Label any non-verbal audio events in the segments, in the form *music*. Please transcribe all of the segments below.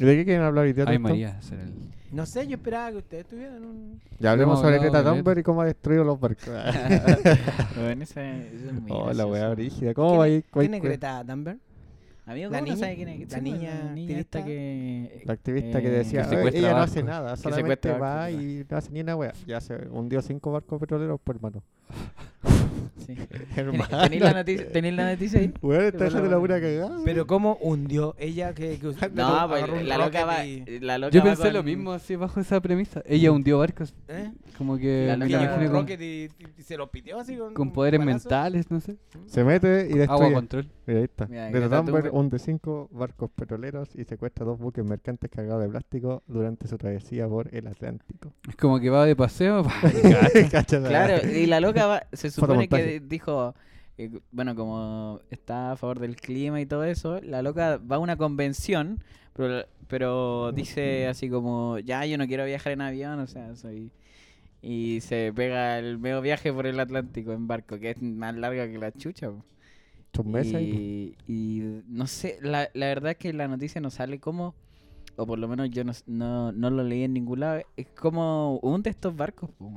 ¿Y de qué quieren hablar hoy día? Ay? María, será el... No sé, yo esperaba que ustedes tuvieran un... Ya hablemos sobre Greta Thunberg y cómo ha destruido los barcos. *laughs* Bueno, esa- eso es *laughs* oh, la weá brígida. ¿Cómo va ahí? ¿Quién es Greta Thunberg? Amigo, La ¿cómo no niña- sabe quién es? la pues, niña activista que... La activista que eh, decía, que "Oye, secuestra ella no barcos". hace nada, Que solamente va barcos, y no hace ni una wea. Ya se hundió cinco barcos petroleros, por hermano. *laughs* Sí. *laughs* Hermano. ¿Tenéis la, noticia, ¿Tenéis la noticia ahí? Weón, está dejando la pura cagada. Pero ¿cómo hundió ella que, que *laughs* No, pues la loca va... y- La loca Yo va pensé con- lo mismo así bajo esa premisa. Ella hundió barcos. ¿Eh? Como que La loca- con, rocket y, y se lo piteó así con, poderes mentales, no sé. Se mete y Agua destruye. control. Mira, ahí está. Mira, Thunberg. hunde cinco barcos petroleros y secuestra dos buques mercantes cargados de plástico durante su travesía por el Atlántico. Es como que va de paseo. *laughs* Claro, y la loca va- se supone que Dijo, eh, bueno, como está a favor del clima y todo eso, la loca va a una convención, pero, pero dice así como, ya yo no quiero viajar en avión, o sea, soy... Y se pega el medio viaje por el Atlántico en barco, que es más larga que la chucha. po. Y, y no sé, la, la verdad es que la noticia no sale como, o por lo menos yo no, no, no lo leí en ningún lado, es como hunde estos barcos. po.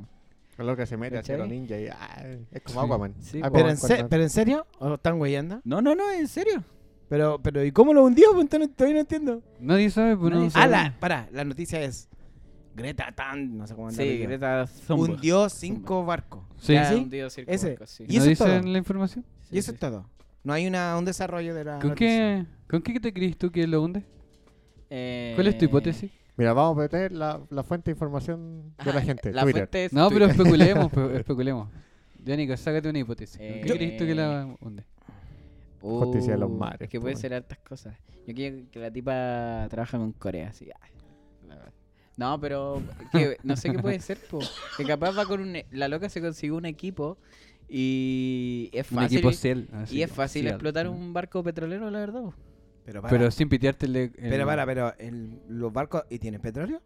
Con lo que se mete hacia los ninjas y ah, es como Sí. Aquaman. Sí, Aquaman ¿Pero en, se- ¿Pero en serio? ¿O están güeyando? No, no, no, en serio. Pero, pero ¿y cómo lo hundió? Pues entonces todavía no entiendo. Nadie sabe, pues Nadie no sabe. Ah, la, pará, la noticia es Greta Thunberg, no sé cómo anda Sí, apellido. Greta Thunberg. hundió cinco barcos. Sí. Ya ¿Sí? hundió cinco Ese. barcos, sí. Y ¿No eso es todo. dicen la información? Sí, y eso sí. es todo. No hay una, un desarrollo de la ¿Con noticia. qué, ¿Con qué te crees tú que lo hunde? Eh, ¿Cuál es tu hipótesis? Mira, vamos a meter la, la fuente de información de la ah, gente, La Twitter. fuente es No, pero Twitter. especulemos, pe- *laughs* especulemos. Yanica, sácate una hipótesis. ¿Con Eh, qué crees tú que la hunde? Justicia de los Uh, mares, Es que puede weón. ser hartas cosas. Yo quiero que la tipa trabaja con Corea, así. ay, la verdad. No, pero que, no sé qué puede ser, po. Que capaz va con un... e- La loca se consiguió un equipo y es Un fácil... equipo así, y es fácil explotar ¿no? un barco petrolero, la verdad. po. Pero para, Pero pero, sin pitearte el... el- para, pero el- los barcos... ¿Y tienen petróleo?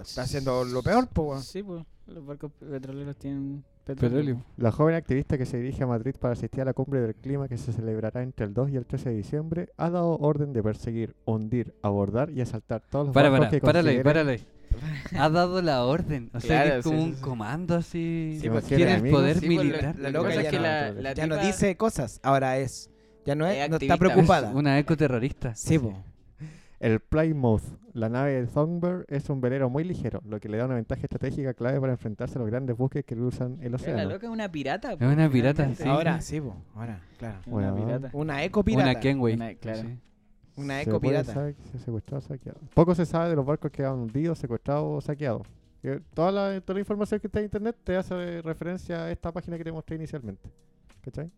Está haciendo lo peor, pues. Sí, pues. Los barcos petroleros tienen petróleo. Petróleo. La joven activista que se dirige a Madrid para asistir a la cumbre del clima que se celebrará entre el 2 y el 13 de diciembre ha dado orden de perseguir, hundir, abordar y asaltar todos los Para, barcos para, que consideren- párale. Ha dado la orden. O sea, que es como sí, un sí, comando así. Sí, pues, tiene el poder Sí, pues, militar. La loca ya es que no- la, la Ya no dice cosas, ahora es... Ya no, es, Es no está preocupada. Una ecoterrorista. Sí, po. El Plymouth, la nave de Thunberg, es un velero muy ligero, lo que le da una ventaja estratégica clave para enfrentarse a los grandes buques que cruzan el La océano. loca es una pirata. po, una pirata, sí. Ahora, sí, po. Ahora, claro. Es Bueno, Una pirata. Una eco pirata. Una Kenway. Una- claro. sí. Una Se eco puede pirata. saber que se secuestrado o saqueado. Poco se sabe de los barcos que han hundido, secuestrados o saqueados. Eh, Toda la, toda la información que está en internet te hace referencia a esta página que te mostré inicialmente. ¿Cachai?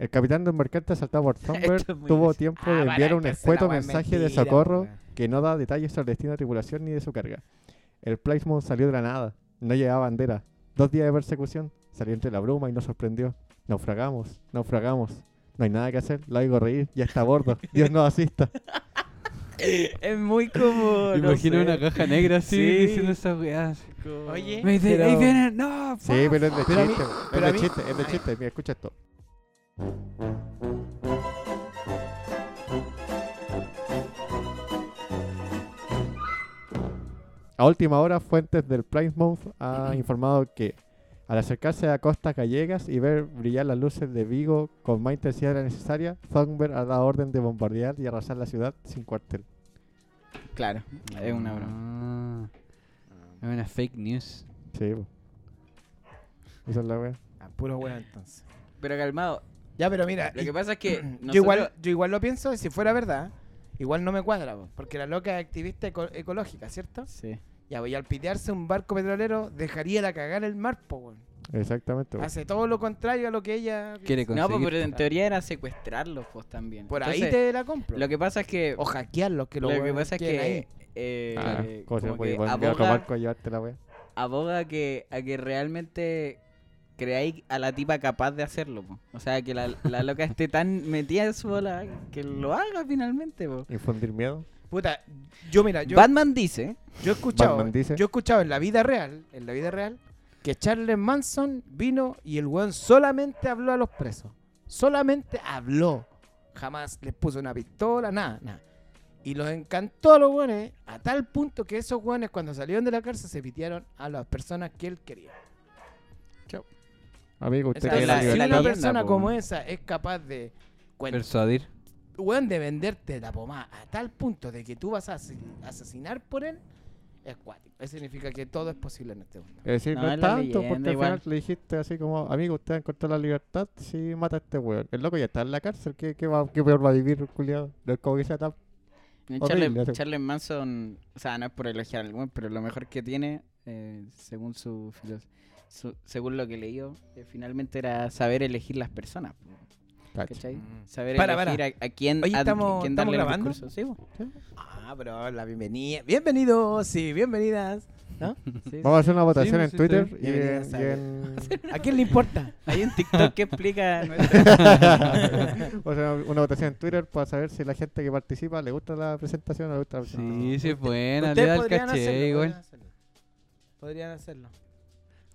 El capitán de un mercante asaltado por *laughs* Thunberg tuvo tiempo Ah, de enviar un escueto mensaje de mentira, socorro weón. que no da detalles sobre el destino de tripulación ni de su carga. El Plymouth salió de la nada, no llevaba bandera. Dos días de persecución, salió entre la bruma y nos sorprendió. Naufragamos, naufragamos. No hay nada que hacer, la oigo reír, ya está a bordo. *laughs* Dios nos asista. Es muy como. no Imagino sé, una caja negra así Sí. diciendo esas weas. Oye, Me dice, pero- ahí vienen, no, Sí, pero es de chiste, es de chiste, es de chiste. Mira, escucha esto. A última hora, fuentes del Plymouth han informado que al acercarse a costas gallegas y ver brillar las luces de Vigo con más intensidad de la necesaria, Thunberg ha dado orden de bombardear y arrasar la ciudad sin cuartel. Claro, es una broma. Ah, es una fake news. Sí, po. Esa es la wea. Ah, puro weón entonces. Pero calmado, Ya, pero mira, lo y- que pasa es que. *clears throat* yo, igual, yo igual lo pienso, y si fuera verdad, igual no me cuadra, po, porque la loca es activista eco- ecológica, ¿cierto? Sí. Ya, voy al pitearse un barco petrolero, dejaría la cagar el mar, po, weón. Exactamente. Hace todo lo contrario a lo que ella... Quiere No, pues, pero en teoría era secuestrarlos, pues también. Por ahí te la compro. Lo que pasa es que. O hackearlos, que Lo lo que pasa es que. ahí. eh, Ah, ¿Cómo se como puede que enviar otro aboga, a llevarte la wea? aboga que, a que realmente creáis a la tipa capaz de hacerlo. po. O sea, que la, la *laughs* loca esté tan metida en su bola que lo haga finalmente. po. Infundir miedo. Puta, yo mira, yo, Batman dice yo he escuchado, Batman dice. yo he escuchado en la vida real, en la vida real, que Charles Manson vino y el weón solamente habló a los presos. Solamente habló. Jamás les puso una pistola, nada, nada. Y los encantó a los weones a tal punto que esos weones cuando salieron de la cárcel se pitearon a las personas que él quería. Amigo, usted Esa la si libertad. una persona po. como esa es capaz de, cuen- Persuadir. weón, de venderte la pomada a tal punto de que tú vas a asi- asesinar por él, es cuático. Eso significa que todo es posible en este mundo. Es decir, No, no, es es la tanto, leyenda, porque al igual. final le dijiste así como, amigo, usted encontró la libertad si mata a este weón. El loco ya está en la cárcel, ¿qué, qué, va, qué peor va a vivir, culiado? No es como que sea tan... Charles, Manson, o sea, no es por elogiar al weón, pero lo mejor que tiene, eh, según su, filos- su- según lo que leí, finalmente era saber elegir las personas. ¿Cachai? Mm. Saber Para, elegir para. A, a quién, Oye, a ¿estamos- quién darle el grabando? discurso. Sí. Ah, pero la bienvenida. Bienvenidos y bienvenidas. ¿No? *laughs* Sí, Vamos a hacer una votación pues, en sí, Twitter y en... en- *laughs* ¿A quién le importa? Hay un TikTok que explica. nuestra- *laughs* Vamos a hacer una votación en Twitter para saber si la gente que participa le gusta la presentación o le gusta la presentación. Sí, sí, es buena. Le da el podrían caché hacerlo, igual. podrían hacerlo.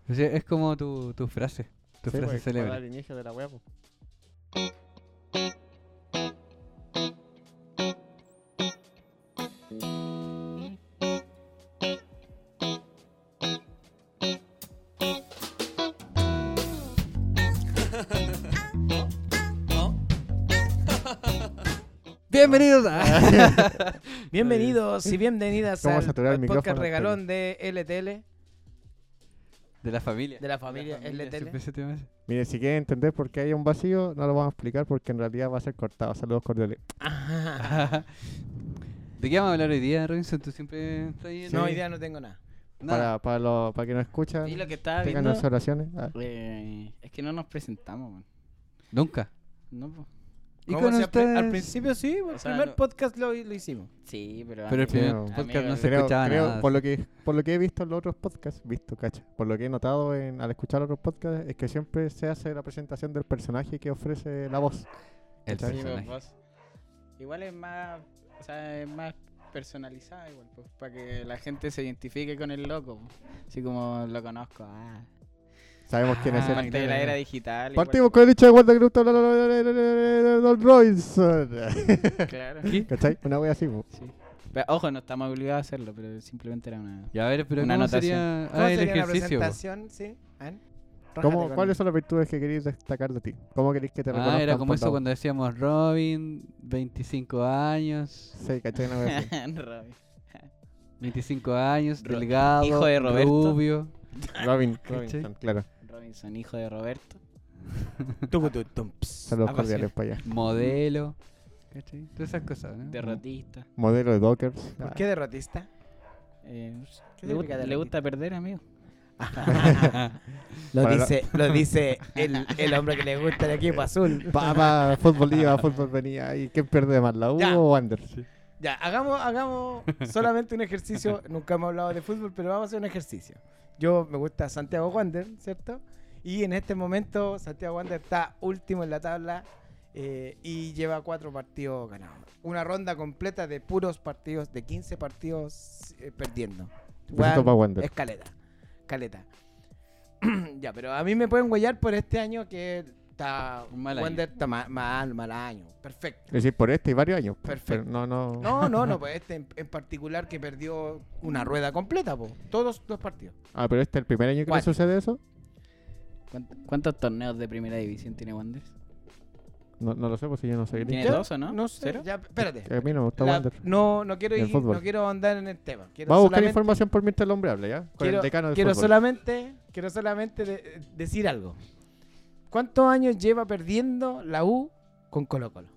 Es como tu, tu frase. Tu Sí, frase pues, para célebre. el inicio de la wea, pues. *laughs* *laughs* Bienvenidos a... *laughs* Bienvenidos y bienvenidas ¿Cómo al, al podcast micrófono? regalón de LTL. De la familia. De la familia llama así. Mire, si quieren entender por qué hay un vacío, no lo vamos a explicar porque en realidad va a ser cortado. Saludos cordiales. *laughs* ¿De qué vamos a hablar hoy día, Robinson? Tú siempre estás ahí. No, hoy día no tengo nada. Para, para, los para que nos escuchan, Y lo que tengan viendo. nuestras oraciones. Ah, eh, es que no nos presentamos, man. Nunca. No, po. ¿Y ¿Cómo con si al pri- Al ustedes? principio sí, el O sea, primer no- podcast lo, lo hicimos. Sí, pero. Pero el primer no. podcast Amigo, no se creo, escuchaba creo, nada. por lo que por lo que he visto en los otros podcasts, visto, cacha, por lo que he notado en, al escuchar otros podcasts, es que siempre se hace la presentación del personaje que ofrece la voz. El personaje. vos- Igual es más, o sea, es más personalizada igual, pues, para que la gente se identifique con el loco, pues. así como lo conozco. Ah, Sabemos quién es Ah, el. parte de la era digital. Partimos con el dicho de guarda que gusta hablar de Don Robinson. *laughs* Claro. ¿Cachai? Una wea así. Sí. Pero, ojo, no estamos obligados a hacerlo, pero simplemente era una. Ya, a ver, pero Una ¿cómo anotación. sería ¿Cómo ah, el sería ejercicio? po? presentación? Sí. ¿Cómo, ¿Cuáles son las virtudes que queréis destacar de ti? ¿Cómo queréis que te reconozcan? Ah, era como eso cuando decíamos Robin, 25 años, Sí, ¿cachai? Una así. *laughs* Robin. 25 años, delgado, hijo de Roberto. rubio. Robin. Robinson, claro. Robinson, hijo de Roberto. *laughs* Saludos cordiales para allá. modelo. ¿Cachai? Todas esas cosas, ¿no? Derrotista. Modelo de Dockers. ¿Por qué derrotista? Eh, ¿Qué le, gu- significa le gusta perder, amigo. *laughs* Lo Para dice, *laughs* lo dice el, el hombre que le gusta el equipo azul. Papá, fútbol iba, fútbol venía. ¿Y quién pierde más, la U Ya. o Wander? Ya, hagamos, hagamos solamente un ejercicio. *laughs* Nunca hemos hablado de fútbol, pero vamos a hacer un ejercicio. Yo me gusta Santiago Wander, ¿cierto? Y en este momento Santiago Wander está último en la tabla eh, y lleva cuatro partidos ganados. Una ronda completa de puros partidos, de 15 partidos eh, perdiendo. Wander. Escaleta. Caleta. *clears throat* ya, pero a mí me pueden huellar por este año que está. Un mal año. Wander está ma- mal, mal año. Perfecto. Es decir, por este y varios años. Perfecto. Pero no, no. No, no, no, *laughs* pues este en, en particular que perdió una rueda completa, po. Todos los partidos. Ah, pero este es el primer año que le sucede eso. ¿Cuánt- ¿Cuántos torneos de primera división tiene Wanderers? No, no lo sé, pues si yo no sé. ¿Tiene ¿Ya? dos o no? No sé. ¿Cero? Ya, espérate. A mí no me gusta La- Wander. no, no quiero ir, no quiero andar en el tema. Quiero Vamos a buscar información por mientras el hombre habla, ¿ya? Con quiero, el decano del quiero fútbol. solamente, quiero solamente de- decir algo. ¿Cuántos años lleva perdiendo la U con Colo Colo?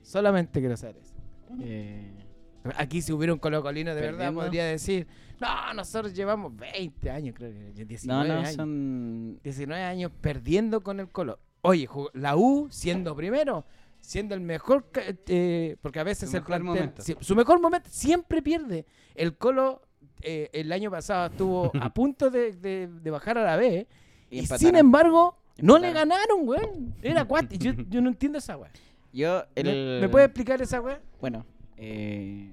Solamente quiero saber eso. Eh, Aquí si hubiera un colocolino de verdad podría decir, no, nosotros llevamos 20 años, creo que no, 19 no, años. son. 19 años perdiendo con el Colo. Oye, la U siendo primero, siendo el mejor, eh, porque a veces Su el mejor plantel, si- su mejor momento siempre pierde. El Colo eh, el año pasado estuvo *laughs* a punto de, de- de bajar a la B y, sin embargo no le ganaron, weón. Era *laughs* cuatro. Yo, yo no entiendo esa weón. Yo, ¿Me, el... me puedes explicar esa weón? Bueno, eh,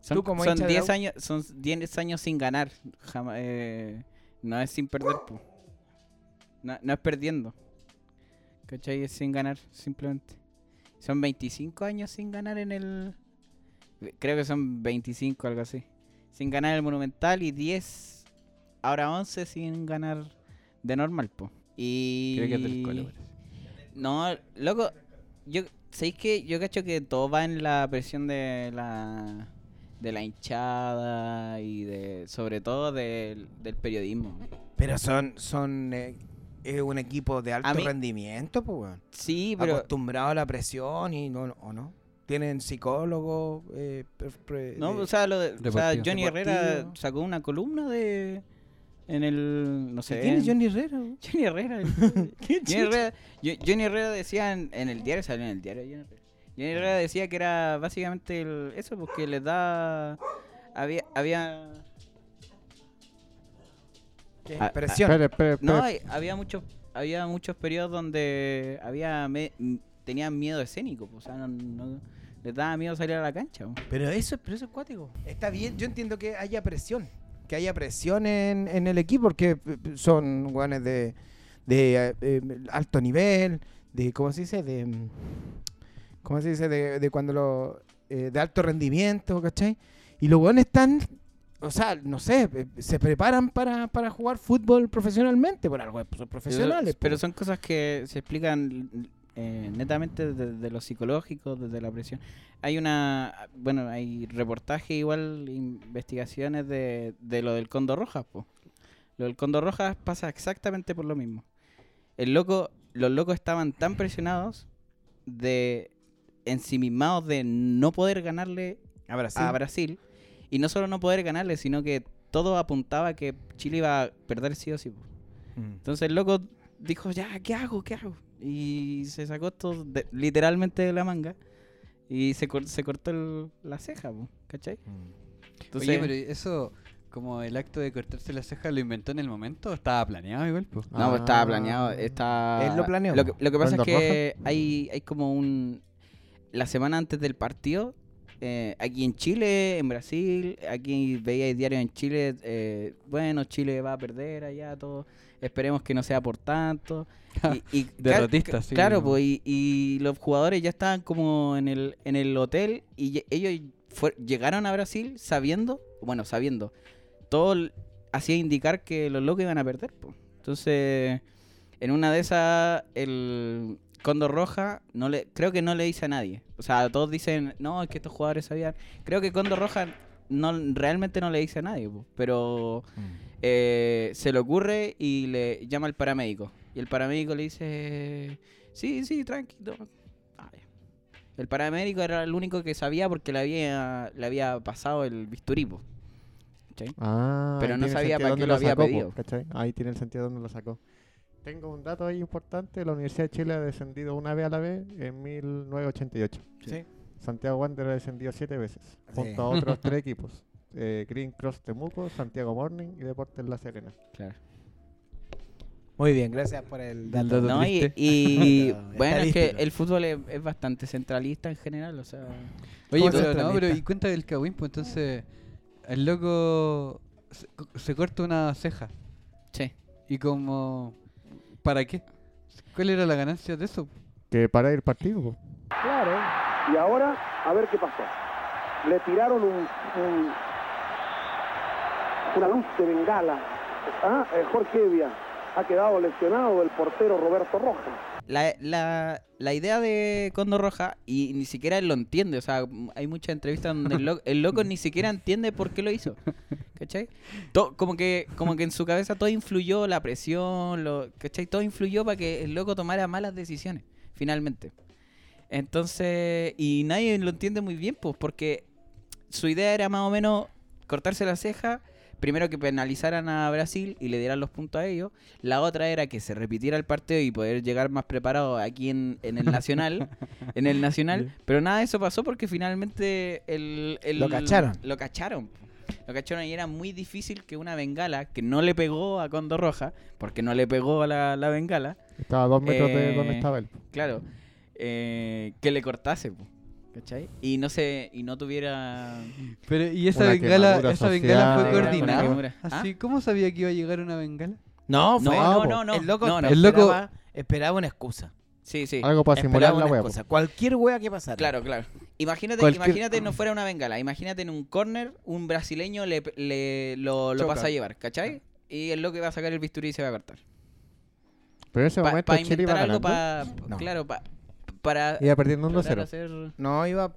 son, Tú como son hincha de 10 la U. años, son 10 años sin ganar. Jama- eh, no es sin perder, po. No, no es perdiendo. ¿Cachai? Es sin ganar, simplemente. Son 25 años sin ganar en el Creo que son 25, algo así. Sin ganar el Monumental y 10, ahora 11 sin ganar de normal, po. Y... Creo que es del Colo, parece. No, loco, yo ¿sabéis que yo cacho que todo va en la presión de la de la hinchada y de sobre todo del, del periodismo. Pero son, son eh, es un equipo de alto mí- rendimiento, pues, weón. Sí, pero Acostumbrado a la presión y no, ¿o no? Tienen psicólogos, eh, pre- pre- no, de- o sea, lo de- o sea, Deportivo. Johnny Herrera sacó una columna de en el no sé, ¿Quién es Johnny Herrera? *laughs* *laughs* Johnny Herrera. Johnny *laughs* Herrera, Yo- Johnny Herrera decía en, en el diario, salió en el diario Johnny Herrera. Johnny Herrera decía que era básicamente el- eso, porque les da había había ¿Qué? Ah, Presión. Espere, espere, espere. No, hay- había muchos había muchos periodos donde había me- tenían miedo escénico, pues, o sea, no, no- les daba miedo salir a la cancha. pues. Pero eso, pero eso es cuático. Está bien, yo entiendo que haya presión. Que haya presión en, en el equipo, porque eh, son guanes de, de eh, eh, alto nivel, de, ¿cómo se dice? De, mm, ¿cómo se dice? De, de cuando lo, eh, de alto rendimiento, ¿cachai? Y los guanes están, o sea, no sé, se preparan para, para jugar fútbol profesionalmente, por algo, son profesionales. Pero son cosas que se explican eh, netamente desde lo psicológico, desde la presión. Hay una, bueno, hay reportajes igual, investigaciones de, de lo del Condor Rojas, po. Lo del Condor Rojas pasa exactamente por lo mismo. El loco, los locos estaban tan presionados de ensimismados de no poder ganarle Ahora sí. a Brasil. Y no solo no poder ganarle, sino que todo apuntaba a que Chile iba a perder sí o sí. po. Mm. Entonces el loco dijo, ya, ¿qué hago? ¿Qué hago? Y se sacó esto de- literalmente de la manga y se, cor- se cortó el- la ceja, po, ¿cachai? Entonces, Oye, pero eso, como el acto de cortarse la ceja, ¿lo inventó en el momento o estaba planeado igual? po? no, pues, estaba Ah. planeado. Está... Él lo planeó. Lo que, lo que pasa es ¿Cuándo que hay, hay como un... La semana antes del partido, eh, aquí en Chile, en Brasil, aquí veía diarios en Chile, eh, bueno, Chile va a perder allá, todo. Esperemos que no sea por tanto. *laughs* Y, y ca- Derrotista, ca- sí, Claro, pues, y, y los jugadores ya estaban como en el, en el hotel y ellos fue- llegaron a Brasil sabiendo, bueno, sabiendo, todo hacía indicar que los locos iban a perder. pues. Entonces, en una de esas, el Condor Roja, no le, creo que no le dice a nadie. O sea, todos dicen, no, es que estos jugadores sabían. Creo que Condor Roja no, realmente no le dice a nadie, pues, pero eh, se le ocurre y le llama al paramédico. Y el paramédico le dice, sí, sí, tranquilo. Ah. El paramédico era el único que sabía porque le había, le había pasado el bisturí. po. ¿Cachai? Ah, Pero ahí no tiene sabía sentido para qué lo había sacó, pedido. ¿cachai? Ahí tiene el sentido dónde lo sacó. Tengo un dato ahí importante. La Universidad de Chile ha descendido una vez a la vez en 1988. Sí. Santiago Wander ha descendido siete veces, Sí. junto a otros *laughs* tres equipos. Eh, Green Cross Temuco, Santiago Morning y Deportes La Serena. Claro. Muy bien, gracias por el dato. dato. No, y, *laughs* bueno, es que el fútbol es, es bastante centralista en general, o sea... Oye, ¿Cómo pero no, pero y cuenta del Kawin, pues entonces el loco se, se corta una ceja. Sí. Y como, ¿para qué? ¿Cuál era la ganancia de eso? Que para el partido, po. Claro. Y ahora, a ver qué pasó. Le tiraron un, un- una luz de bengala. Ah, eh, Jorge Evia. Ha quedado lesionado el portero Roberto Rojas. La, la, la idea de Condor Roja, y ni siquiera él lo entiende, o sea, hay muchas entrevistas donde el, lo- el loco ni siquiera entiende por qué lo hizo. ¿Cachai? To- como, que, como que en su cabeza todo influyó, la presión, lo, ¿cachai? Todo influyó para que el loco tomara malas decisiones, finalmente. Entonces, y nadie lo entiende muy bien, pues, porque su idea era más o menos cortarse la ceja, primero que penalizaran a Brasil y le dieran los puntos a ellos. La otra era que se repitiera el partido y poder llegar más preparado aquí en, en el Nacional. *laughs* en el Nacional. Pero nada de eso pasó porque finalmente el, el- Lo cacharon. Lo cacharon. Lo cacharon y era muy difícil que una bengala que no le pegó a Condor Roja, porque no le pegó a la, la bengala, Estaba a dos metros de donde Eh, estaba él. claro, eh, que le cortase. po, ¿Cachai? Y no se, y no tuviera Pero, ¿y esa Una bengala, esa bengala fue coordinada? ¿Ah? Así, ¿cómo sabía que iba a llegar una bengala? No, No, fue- no, no, no. el loco no, no. El loco- esperaba, esperaba una excusa. Sí, sí. Algo para simular la una wea. Cualquier wea que pasara. Claro, claro. Imagínate, Cualquier- imagínate no fuera una bengala. Imagínate en un corner, un brasileño le, le- lo, lo pasa a llevar, ¿cachai? Y es lo que va a sacar el bisturí y se va a cortar. Pero en ese Para momento Chile iba ganando. para... No. Claro, pa- para... Iba perdiendo tratar de 1-0. hacer- No, iba,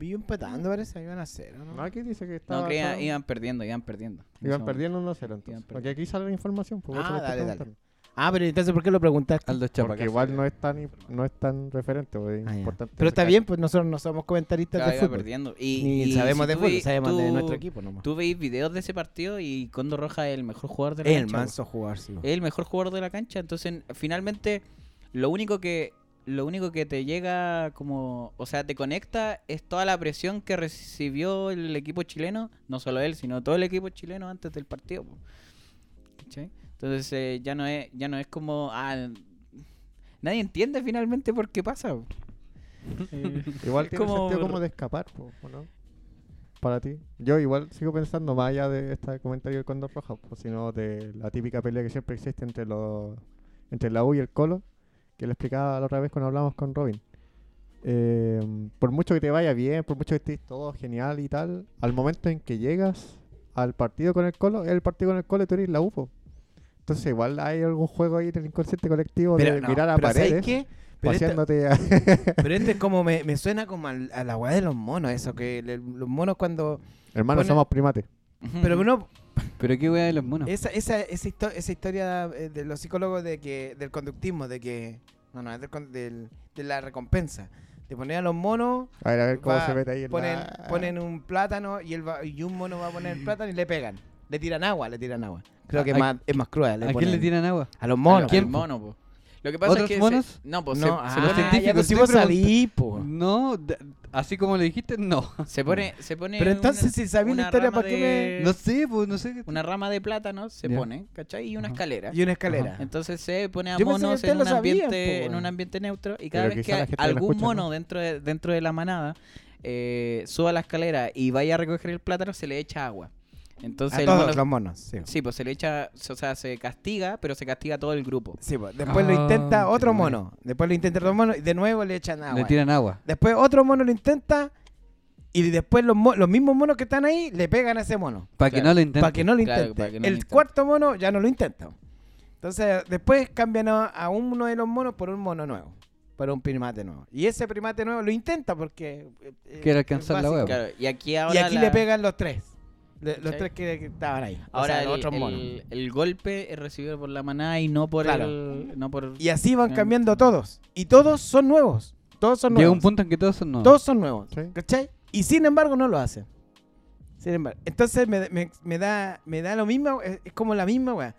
iba empatando, parece. Iban a cero, ¿no? No, aquí dice que estaba. No, que iban, perdiendo, iban perdiendo. En Iban perdiendo 1-0 entonces. perdiendo. Porque aquí sale la información. Pues, Ah, dale, dale. Ah, pero entonces, ¿por qué lo preguntaste? Aldo Chapa. Porque igual no es tan, no es tan referente. pues, es Ah, importante Pero está bien, pues nosotros no somos comentaristas Claro, de fútbol. perdiendo. Y, Ni y sabemos si de tú fútbol, veis- sabemos de tú- nuestro equipo nomás. Tú veis videos de ese partido y Condo Roja es el mejor jugador de la Es el cancha. manso jugar, sí. Es el mejor jugador de la cancha. Entonces, finalmente, lo único que lo único que te llega como, o sea, te conecta es toda la presión que recibió el equipo chileno, no solo él, sino todo el equipo chileno antes del partido. Entonces, eh, ya no es ya no es como ah, nadie entiende finalmente por qué pasa. *laughs* Eh, *laughs* Igual tiene como- sentido como de escapar, po, ¿o ¿no? Para ti. Yo igual sigo pensando más allá de este comentario del Condor Roja, sino de la típica pelea que siempre existe entre los entre la U y el Colo, que le explicaba la otra vez cuando hablamos con Robin. Eh, por mucho que te vaya bien, por mucho que estés todo genial y tal, al momento en que llegas al partido con el Colo, es el partido con el Colo y tú eres la U. po. Entonces igual hay algún juego ahí en el inconsciente colectivo de no, mirar a pero ¿sabes paredes, qué? Pero esta- paseándote a... *laughs* Pero este es como me, me *laughs* suena como al- a la weá de los monos, eso, que le- los monos cuando... Hermano, Pone- somos primates. Pero no, Pero qué wea de los monos. esa, esa, esa, histo- esa historia eh, de los psicólogos de que del conductismo, de que... No, no, es del, con- del- de la recompensa. De poner a los monos, A ver, a ver cómo va, se mete ahí en ponen, la... ponen un plátano y, él va- y un mono va a poner el *laughs* plátano y le pegan. Le tiran agua, le tiran agua. Creo que es ¿A- más, es más cruel. le ¿A quién le ponen- tiran agua? A los Al- monos. al ¿Quién? mono, po. Lo que pasa ¿Otros es que se- monos? no, pues No, se, ah, se los ya, científicos, pues si vos sabí, po. No, así como le dijiste, no. se pone se pone Pero entonces, una- si sabía la una historia, rama ¿para qué de- No sé, pues no sé. qué- una rama de plátano se pone, ¿cachai? Y una Ajá. escalera. Y una escalera. Entonces se pone a Yo monos en lo un, ambiente, en un ambiente neutro y cada Pero vez que lo algún escucha, mono ¿no? dentro, de, dentro de la manada eh, suba la escalera y vaya a recoger el plátano, se le echa agua. Entonces a el todos mono- los monos, sí. Sí, pues se le echa, o sea, se castiga, pero se castiga a todo el grupo. Sí, pues, después lo Ah, intenta otro mono. Después lo intenta otro mono y de nuevo le echan agua. Le tiran agua. Después otro mono lo intenta y después los, mo- los mismos monos que están ahí le pegan a ese mono. Para que Claro. no lo intenten. Para que no lo Claro, intente. para que no lo el intente. cuarto mono ya no lo intenta. Entonces después cambian a, a uno de los monos por un mono nuevo. Por un primate nuevo. Y ese primate nuevo lo intenta porque... eh, Quiere alcanzar la. Claro, y aquí Y ahora aquí la- le pegan los tres. Le- los tres que, que estaban ahí. o Ahora sea, los el, otros monos. el- el golpe es recibido por la manada y no por Claro. el no por Y así van cambiando todos. Y todos son nuevos. Todos son Llega nuevos. un punto en que todos son nuevos. Todos son nuevos. Sí. ¿Cachai? Y sin embargo no lo hacen. Sin embargo. Entonces me, me- me da, me da lo mismo. Es, es como la misma, weá.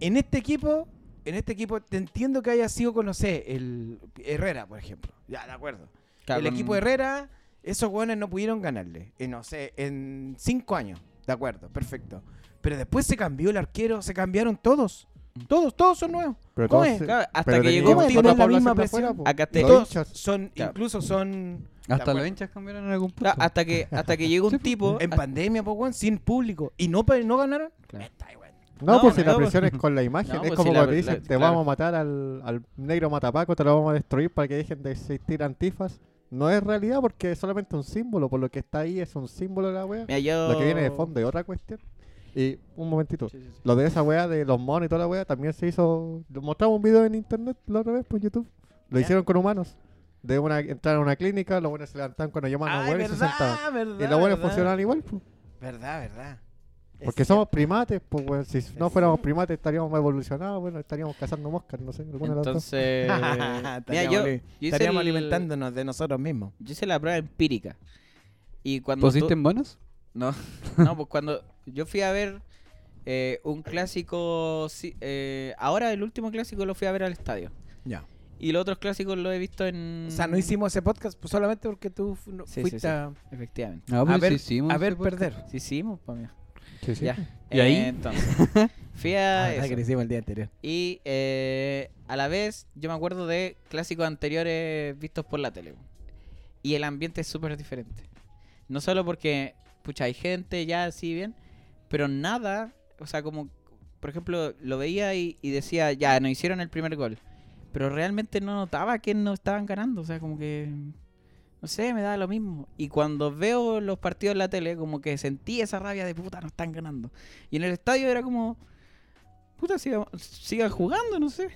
En este equipo, en este equipo, te entiendo que haya sido con, no sé, el Herrera, por ejemplo. Ya, de acuerdo. Claro, el con- equipo Herrera, esos weones no pudieron ganarle. En, no sé, en cinco años. De acuerdo, perfecto. Pero después se cambió el arquero, se cambiaron todos. Todos, todos son nuevos. Pero ¿Cómo todos es? se- Claro, hasta pero que llegó ¿Cómo un tipo la misma afuera, presión? po. Acá te- todos son, Claro. incluso son... Hasta los hinchas cambiaron en algún punto. Claro, hasta que hasta que llegó un tipo En pandemia, pues, weón, sin público. ¿Y no, no ganaron? Claro. Está igual. No, No, pues si no, la pues- presión es con la imagen. No, es pues como si la- cuando te dicen, la- te claro. vamos a matar al, al negro matapaco, te lo vamos a destruir para que dejen de existir antifas. No es realidad porque es solamente un símbolo. Por lo que está ahí es un símbolo de la wea. Mira, yo- Lo que viene de fondo es otra cuestión. Y un momentito. Sí, sí, sí. Lo de esa wea de los monos y toda la wea también se hizo. Lo mostramos un video en internet la otra vez por YouTube. Lo Ya. hicieron con humanos. De una entrar a una clínica, los buenos se levantaban cuando llamaban a hueones y se sentaban. verdad. Y los buenos funcionaban igual, pues. Verdad, verdad. Porque cierto. somos primates, pues, weón. Si no Es fuéramos cierto. primates estaríamos más evolucionados, bueno, estaríamos cazando moscas, no sé, alguna de las dos. Entonces, *laughs* mira, Estaríamos yo, Estaríamos el- alimentándonos de nosotros mismos. Yo hice la prueba empírica. Y cuando ¿Pusiste tú- en bonos? No, *laughs* no, pues cuando yo fui a ver eh, un clásico, sí, eh, ahora el último clásico lo fui a ver al estadio. Ya. Y los otros clásicos lo he visto en... O sea, no hicimos ese podcast pues, solamente porque tú fu- Sí, fuiste sí. a, Efectivamente. No, a pero ver, a ver perder. Sí, hicimos, pues mira. Sí, sí. Ya. ¿Y ahí? Eh, entonces, *laughs* fui a Ah, eso. que hicimos el día anterior. Y eh, a la vez yo me acuerdo de clásicos anteriores vistos por la tele. Y el ambiente es súper diferente. No solo porque, pucha, hay gente ya así bien, pero nada, o sea, como, por ejemplo, lo veía y, y decía, ya, nos hicieron el primer gol. pero realmente no notaba que no estaban ganando, o sea, como que no sé, me da lo mismo. Y cuando veo los partidos en la tele, como que sentí esa rabia de puta, no están ganando. Y en el estadio era como, puta, sigan, sigan jugando, no sé.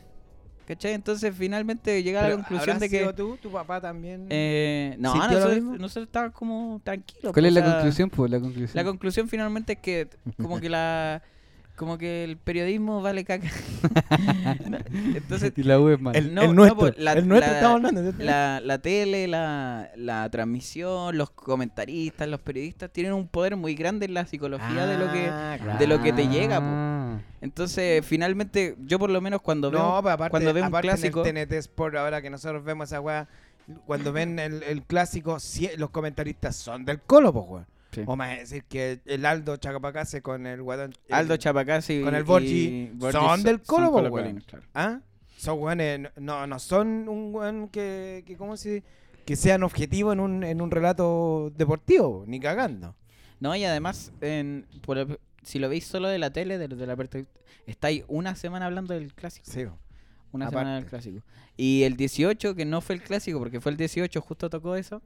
¿Cachai? Entonces finalmente llega a la conclusión ¿habrás de que... sido tú, tu papá también? Eh, no, ¿Sintió lo nosotros, nosotros estábamos como tranquilos. ¿Cuál es o la sea, conclusión? Pues la conclusión. La conclusión finalmente es que como que la *laughs* como que el periodismo vale caca. *laughs* Entonces y la U es mala. el, no, el no, nuestro, pues, la- el nuestro la- estamos hablando. la, la tele, la, la transmisión, los comentaristas, los periodistas tienen un poder muy grande en la psicología de lo que Ah, de lo que te llega, po. Ah. entonces finalmente yo por lo menos cuando veo No, aparte, cuando veo un clásico en el TNT Sport, ahora que nosotros vemos esa weá, cuando ven el, el clásico, los comentaristas son del Colo, pues, weón. Sí. Vamos a decir que el Aldo Chacapacase con el guadón. Aldo el- Chapacasi con el Borgi son del Colo, colocolinos, weón. claro. ¿Ah? Son weones, no, no son un weón que, que ¿cómo se que sean objetivos en un, en un relato deportivo, ni cagando. No, y además, en, por el- si lo veis solo de la tele, de, de la estáis una semana hablando del clásico. Sí. Una Aparte. semana del clásico. Y el 18, que no fue el clásico, porque fue el 18, justo tocó eso.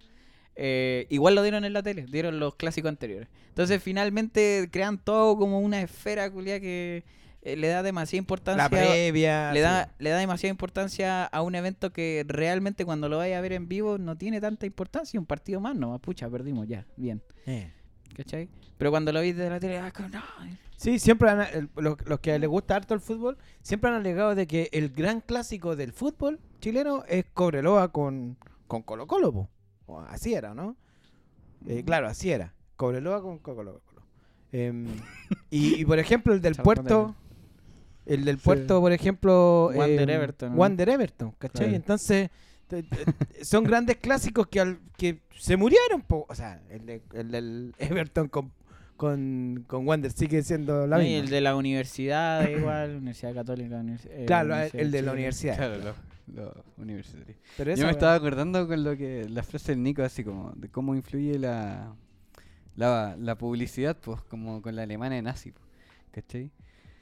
Eh, igual lo dieron en la tele, dieron los clásicos anteriores. Entonces, finalmente crean todo como una esfera culia que eh, le da demasiada importancia. La previa. le sí. da, le da demasiada importancia a un evento que realmente cuando lo vaya a ver en vivo no tiene tanta importancia. Un partido más, no, pucha, perdimos ya, bien. Eh. ¿Cachai? Pero cuando lo veis desde la tele, ah, no. Sí, siempre han- el- los, los que les gusta harto el fútbol, siempre han alegado de que el gran clásico del fútbol chileno es Cobreloa con, con Colo Colo, po. O así era, ¿no? Eh, claro, así era. Cobreloa con Colo Colo. Em, y, y, por ejemplo, el del puerto, el del puerto, por ejemplo, Wander em, Everton, ¿no? Wander Everton, ¿cachai? Claro. Entonces, te- te- son grandes clásicos que, al- que se murieron, po. o sea, el, de- el del Everton con, con, con Wander sigue siendo la No, y misma. el de la universidad, igual, Universidad Católica. univers- eh, Claro, el, Universidad el de la universidad. Claro, los los universitarios. Pero Yo me estaba acordando con lo que la frase del Nico, así como de cómo influye la, la, la publicidad, pues, como con la alemana nazi, pues, ¿cachai?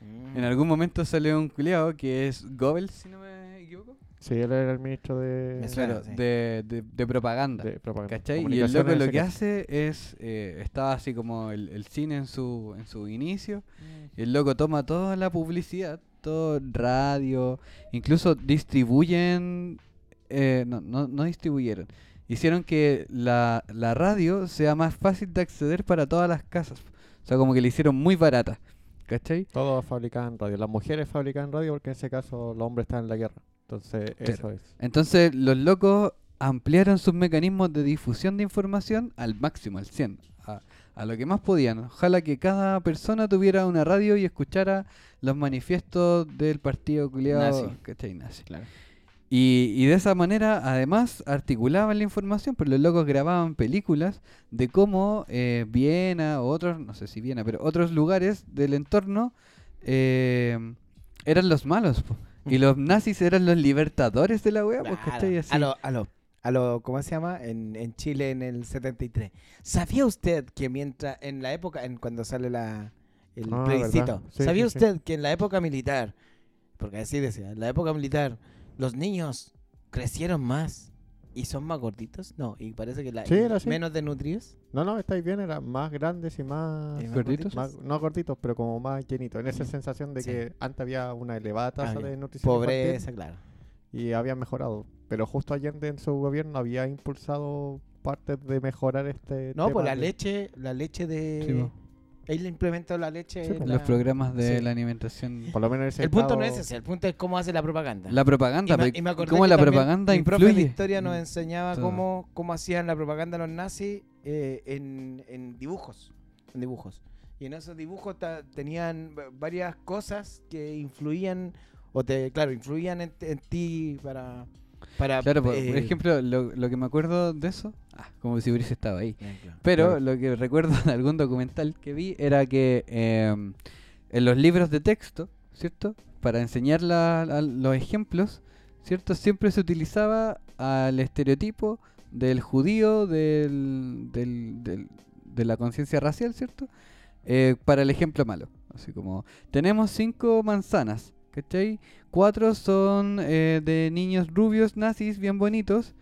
Mm. En algún momento salió un culiado que es Goebbels, si no me equivoco, Sí, él era el ministro de, claro, sí. de, de, de propaganda. de propaganda. ¿Cachai? Y el loco lo que hace es, eh, estaba así como el, el cine en su, en su inicio, Mm. y el loco toma toda la publicidad, radio, incluso distribuyen, eh, no, no, no distribuyeron, hicieron que la, la radio sea más fácil de acceder para todas las casas. O sea, como que le hicieron muy barata, ¿cachai? Todos fabricaban radio. Las mujeres fabricaban radio porque en ese caso los hombres estaban en la guerra. Entonces, eso es. Entonces los locos ampliaron sus mecanismos de difusión de información al máximo, al 100, a, lo que más podían. Ojalá que cada persona tuviera una radio y escuchara los manifiestos del partido culiado Nazi. ¿cachai? Nazi. Claro. Y, y de esa manera, además, articulaban la información, pero los locos grababan películas de cómo eh, Viena o otros, no sé si Viena, pero otros lugares del entorno eh, eran los malos. po. Y los nazis eran los libertadores de la wea, pues, Claro. ¿cachai? Así. A lo, a lo, a lo, ¿cómo se llama? En, en Chile en el 73. ¿Sabía usted que mientras, en la época, en cuando sale la, el Ah, plebiscito, ¿sabía sí, sí. usted que en la época militar, porque así decía, en la época militar, los niños crecieron más y son más gorditos? No, y parece que la, Sí, era menos desnutridos. No, no, estáis bien, eran más grandes y más... ¿Y más ¿Gorditos? más- no gorditos, pero como más llenitos. En esa sensación de Sí. que antes había una elevada tasa Había de nutrición infantil Pobreza, claro. Y había mejorado. Pero justo Allende en su gobierno había impulsado partes de mejorar este No, tema pues la de- leche, la leche de... Sí, po. Él implementó la leche. Sí, en pues. Los la- programas de sí. la alimentación. Por lo menos El punto no estado- es ese, el punto es cómo hace la propaganda. La propaganda, Y me- y me acordé cómo que la propaganda mi profe de influye. historia nos enseñaba Todo. cómo, cómo hacían la propaganda los nazis eh, en, en dibujos. En dibujos. Y en esos dibujos ta- tenían va- varias cosas que influían, o te, claro, influían en, en ti para... para Claro, por, por eh, ejemplo, lo, lo que me acuerdo de eso, ah, como si hubiese estado ahí. eh, claro. Pero Claro. lo que recuerdo de algún documental que vi era que em, en los libros de texto, ¿cierto? Para enseñar la- los ejemplos, ¿cierto? Siempre se utilizaba al estereotipo del judío, del, del- del- de la conciencia racial, ¿cierto? Eh, para el ejemplo malo. Así como, tenemos cinco manzanas, ¿cachai? Cuatro son eh, de niños rubios nazis bien bonitos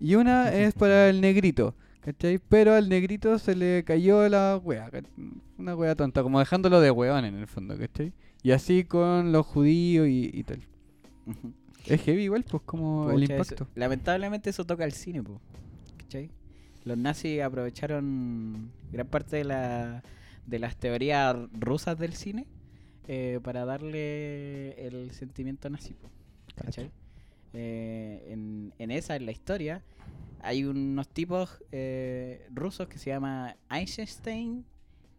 y una *laughs* es para el negrito, ¿cachai? Pero al negrito se le cayó la wea, una wea tonta, como dejándolo de weón en el fondo, ¿cachai? Y así con los judíos y, y tal. Es heavy igual, pues como el eso- impacto. lamentablemente eso toca el cine, po, ¿cachai? Los nazis aprovecharon gran parte de, la, de las teorías rusas del cine eh, para darle el sentimiento nazi, ¿cachai? Eh, en, en esa, en la historia, hay unos tipos eh, rusos que se llaman Einstein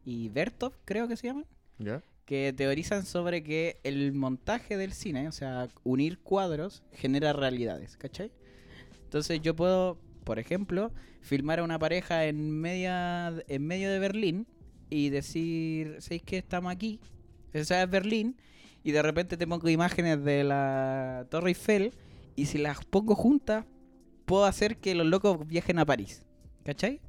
y Bertov, creo que se llaman ¿Ya? que teorizan sobre que el montaje del cine, o sea, unir cuadros, genera realidades, ¿cachai? Entonces yo puedo, por ejemplo, filmar a una pareja en, media, en medio de Berlín y decir, ¿sabéis que estamos aquí? Esa es Berlín, y de repente te pongo imágenes de la Torre Eiffel, y si las pongo juntas, puedo hacer que los locos viajen a París, ¿cachai?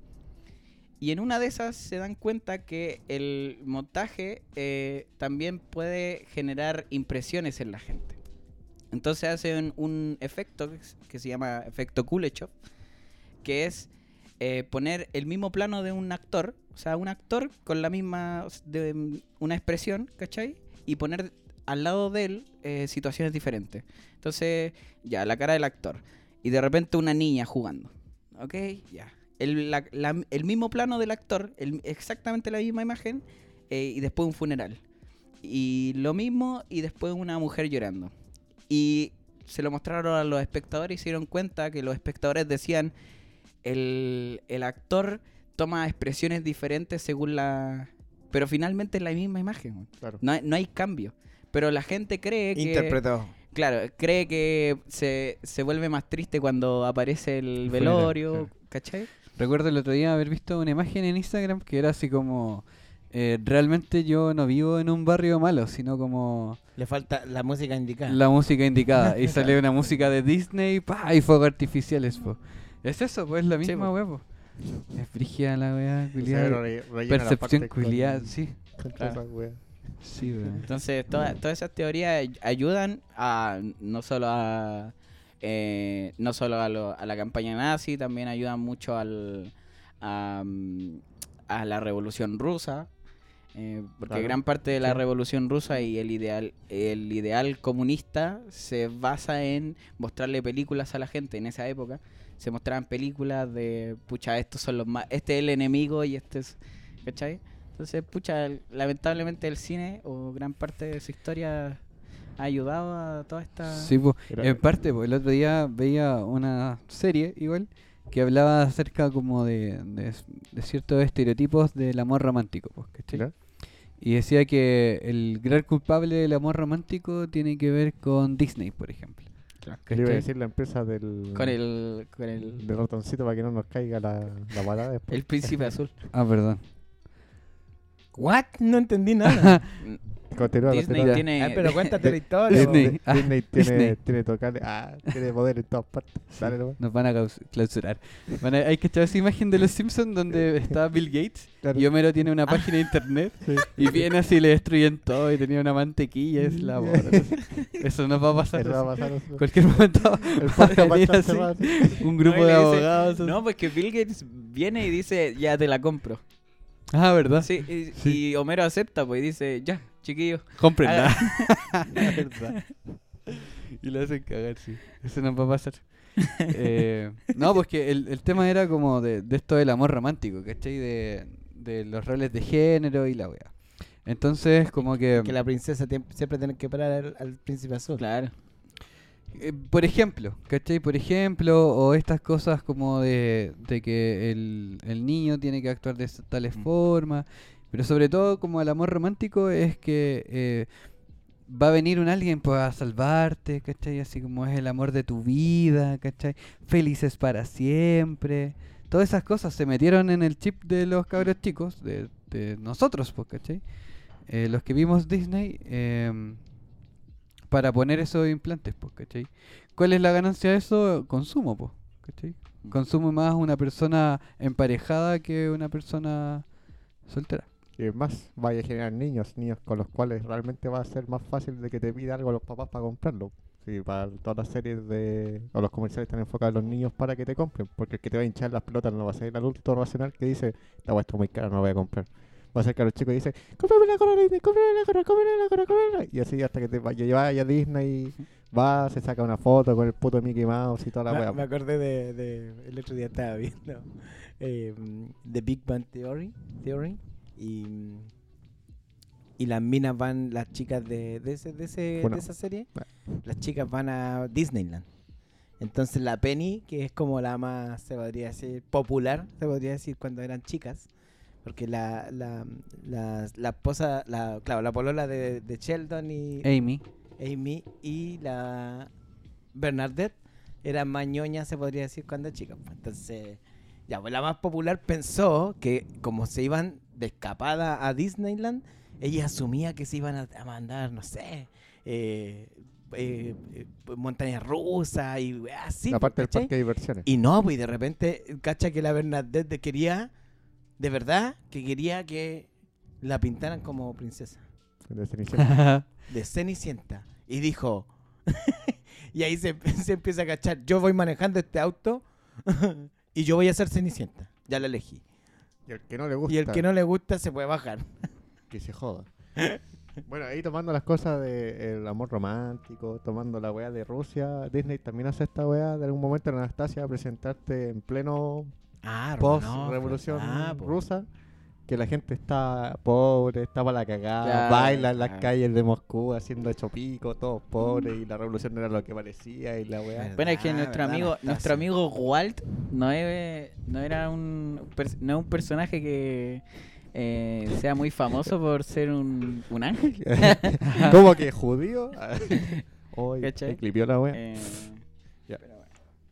Y en una de esas se dan cuenta que el montaje eh, también puede generar impresiones en la gente. Entonces hacen un efecto que se llama efecto Kuleshov, que es eh, poner el mismo plano de un actor, o sea, un actor con la misma, de, mm, una expresión, ¿cachai? Y poner al lado de él eh, situaciones diferentes. Entonces, ya, la cara del actor. Y de repente una niña jugando. ¿Ok? Ya. El, la- el mismo plano del actor, exactamente la misma imagen, eh, y después un funeral. Y lo mismo, y después una mujer llorando. Y se lo mostraron a los espectadores y se dieron cuenta que los espectadores decían, el, el actor toma expresiones diferentes según la... Pero finalmente es la misma imagen. Claro. No hay, no hay cambio. Pero la gente cree que... Interpretó. Claro, cree que se, se vuelve más triste cuando aparece el funeral, velorio, claro. ¿cachai? Recuerdo el otro día haber visto una imagen en Instagram que era así como... eh, realmente yo no vivo en un barrio malo, sino como Le falta la música indicada. la música indicada. Y *laughs* sale una música de Disney pa, y fuegos artificiales. Po. Es eso, pues la misma po. Es frigia la sea, culiada. Percepción culiada, sí. Claro. Sí. Entonces, toda- todas esas teorías ay- ayudan a no solo a eh, no solo a, lo- a la campaña nazi, también ayudan mucho al, a, mm, a la revolución rusa. eh, porque Claro. gran parte de la Sí. revolución rusa y el ideal el ideal comunista se basa en mostrarle películas a la gente en esa época se mostraban películas de pucha estos son los más este es el enemigo y este es ¿cachai? Entonces, pucha, lamentablemente el cine o gran parte de su historia ha ayudado a toda esta... Sí, En parte, po, el otro día veía una serie igual que hablaba acerca como de, de, de ciertos estereotipos del amor romántico, pues, ¿cachai? ¿Ya? Y decía que el gran culpable del amor romántico tiene que ver con Disney, por ejemplo. Que le iba a decir la empresa del, Con el, con el, del ratoncito para que no nos caiga la, la parada después. el príncipe azul. Ah, perdón. ¿What? No entendí nada. *laughs* Continúa, Disney continúa. tiene... Ah, pero cuéntate la historia. Disney. po. Ah, Disney tiene, Disney. tiene tocar, ah, tiene poder en todas partes. Dale, nomás. Nos van a clausurar. Bueno, hay que echar esa imagen de los Simpsons donde está Bill Gates Claro. y Homero tiene una página de internet Sí. y viene así y le destruyen todo y tenía una mantequilla, es la. Eso nos va a pasar. Eso va a pasar. eso. Cualquier momento El así, un grupo No, de dice, abogados. así. No, pues que Bill Gates viene y dice, ya te la compro. Ah, ¿verdad? Sí, y, Sí. y Homero acepta, pues y dice, ya, chiquillo. Comprenla. Ah. *laughs* *laughs* verdad. Y lo hacen cagar, sí. Eso nos va a pasar. *laughs* Eh, no, pues que el, el tema era como de, de esto del amor romántico, ¿cachai? De, de los roles de género y la wea. Entonces, como que... Que la princesa siempre tiene que parar al, al príncipe azul. Claro. Eh, por ejemplo, ¿cachai? Por ejemplo, o estas cosas como de, de que el, el niño tiene que actuar de tales Mm. formas, pero sobre todo como el amor romántico es que eh, va a venir un alguien pues, a salvarte, ¿cachai? Así como es el amor de tu vida, ¿cachai? Felices para siempre. Todas esas cosas se metieron en el chip de los cabros chicos, de, de nosotros, pues, ¿cachai? Eh, los que vimos Disney, em, para poner esos implantes, pues, ¿cachai? ¿Cuál es la ganancia de eso? Consumo, pues, ¿cachai? Consume más una persona emparejada que una persona soltera. Y es más, vaya a generar niños, niños con los cuales realmente va a ser más fácil de que te pida algo a los papás para comprarlo. Sí, para todas las series de. o los comerciales están enfocados en los niños para que te compren. Porque el que te va a hinchar las pelotas no va a ser el adulto racional que dice: Esta weá está muy cara, no la voy a comprar. Va a ser que los chicos dice: Cómprame la corona Disney, cómprame la corona, cómprame la corona, cómprame Y así hasta que te vaya, a Disney, va, se saca una foto con el puto Mickey Mouse y toda la weá. me acordé de, de- El otro día estaba viendo *laughs* eh, The Big Bang Theory. Theory y, y las minas van, las chicas de, de, ese, de, ese- Bueno. de esa serie, Ah. las chicas van a Disneyland. Entonces la Penny, que es como la más, se podría decir, popular, se podría decir cuando eran chicas, porque la, la, la, la esposa, la, claro, la polola de, de Sheldon y, Amy. Amy y la Bernadette eran más ñoñas, se podría decir, cuando chicas. pues. Entonces, ya, pues la más popular pensó que como se iban de escapada a Disneyland, ella asumía que se iban a, a mandar, no sé, eh, eh, eh, montañas rusas y así. Aparte del parque de diversiones. Y no, pues y de repente, cacha que la Bernadette de- quería, de verdad, que quería que la pintaran como princesa De Cenicienta. *laughs* de Cenicienta y dijo *laughs* y ahí se, *laughs* se empieza a cachar yo voy manejando este auto y yo voy a ser Cenicienta ya la elegí y el que no le gusta. y el que no le gusta se puede bajar que se joda. bueno, ahí tomando las cosas del amor romántico, tomando la weá de Rusia, Disney también hace esta weá de algún momento en Anastasia a presentarte en pleno ah post-revolución rusa, que la gente está pobre, está para la cagada, Claro, baila en las claro. calles de Moscú haciendo hecho pico, todos pobres, y la revolución no era lo que parecía, y la weá. Bueno, es que nuestro verdad, amigo, nuestro amigo Walt no, es, no era un no es un personaje que eh, sea muy famoso por ser un, un ángel. *laughs* ¿Cómo que judío? *laughs* Hoy ¿Cachai? clipió la weá. Eh.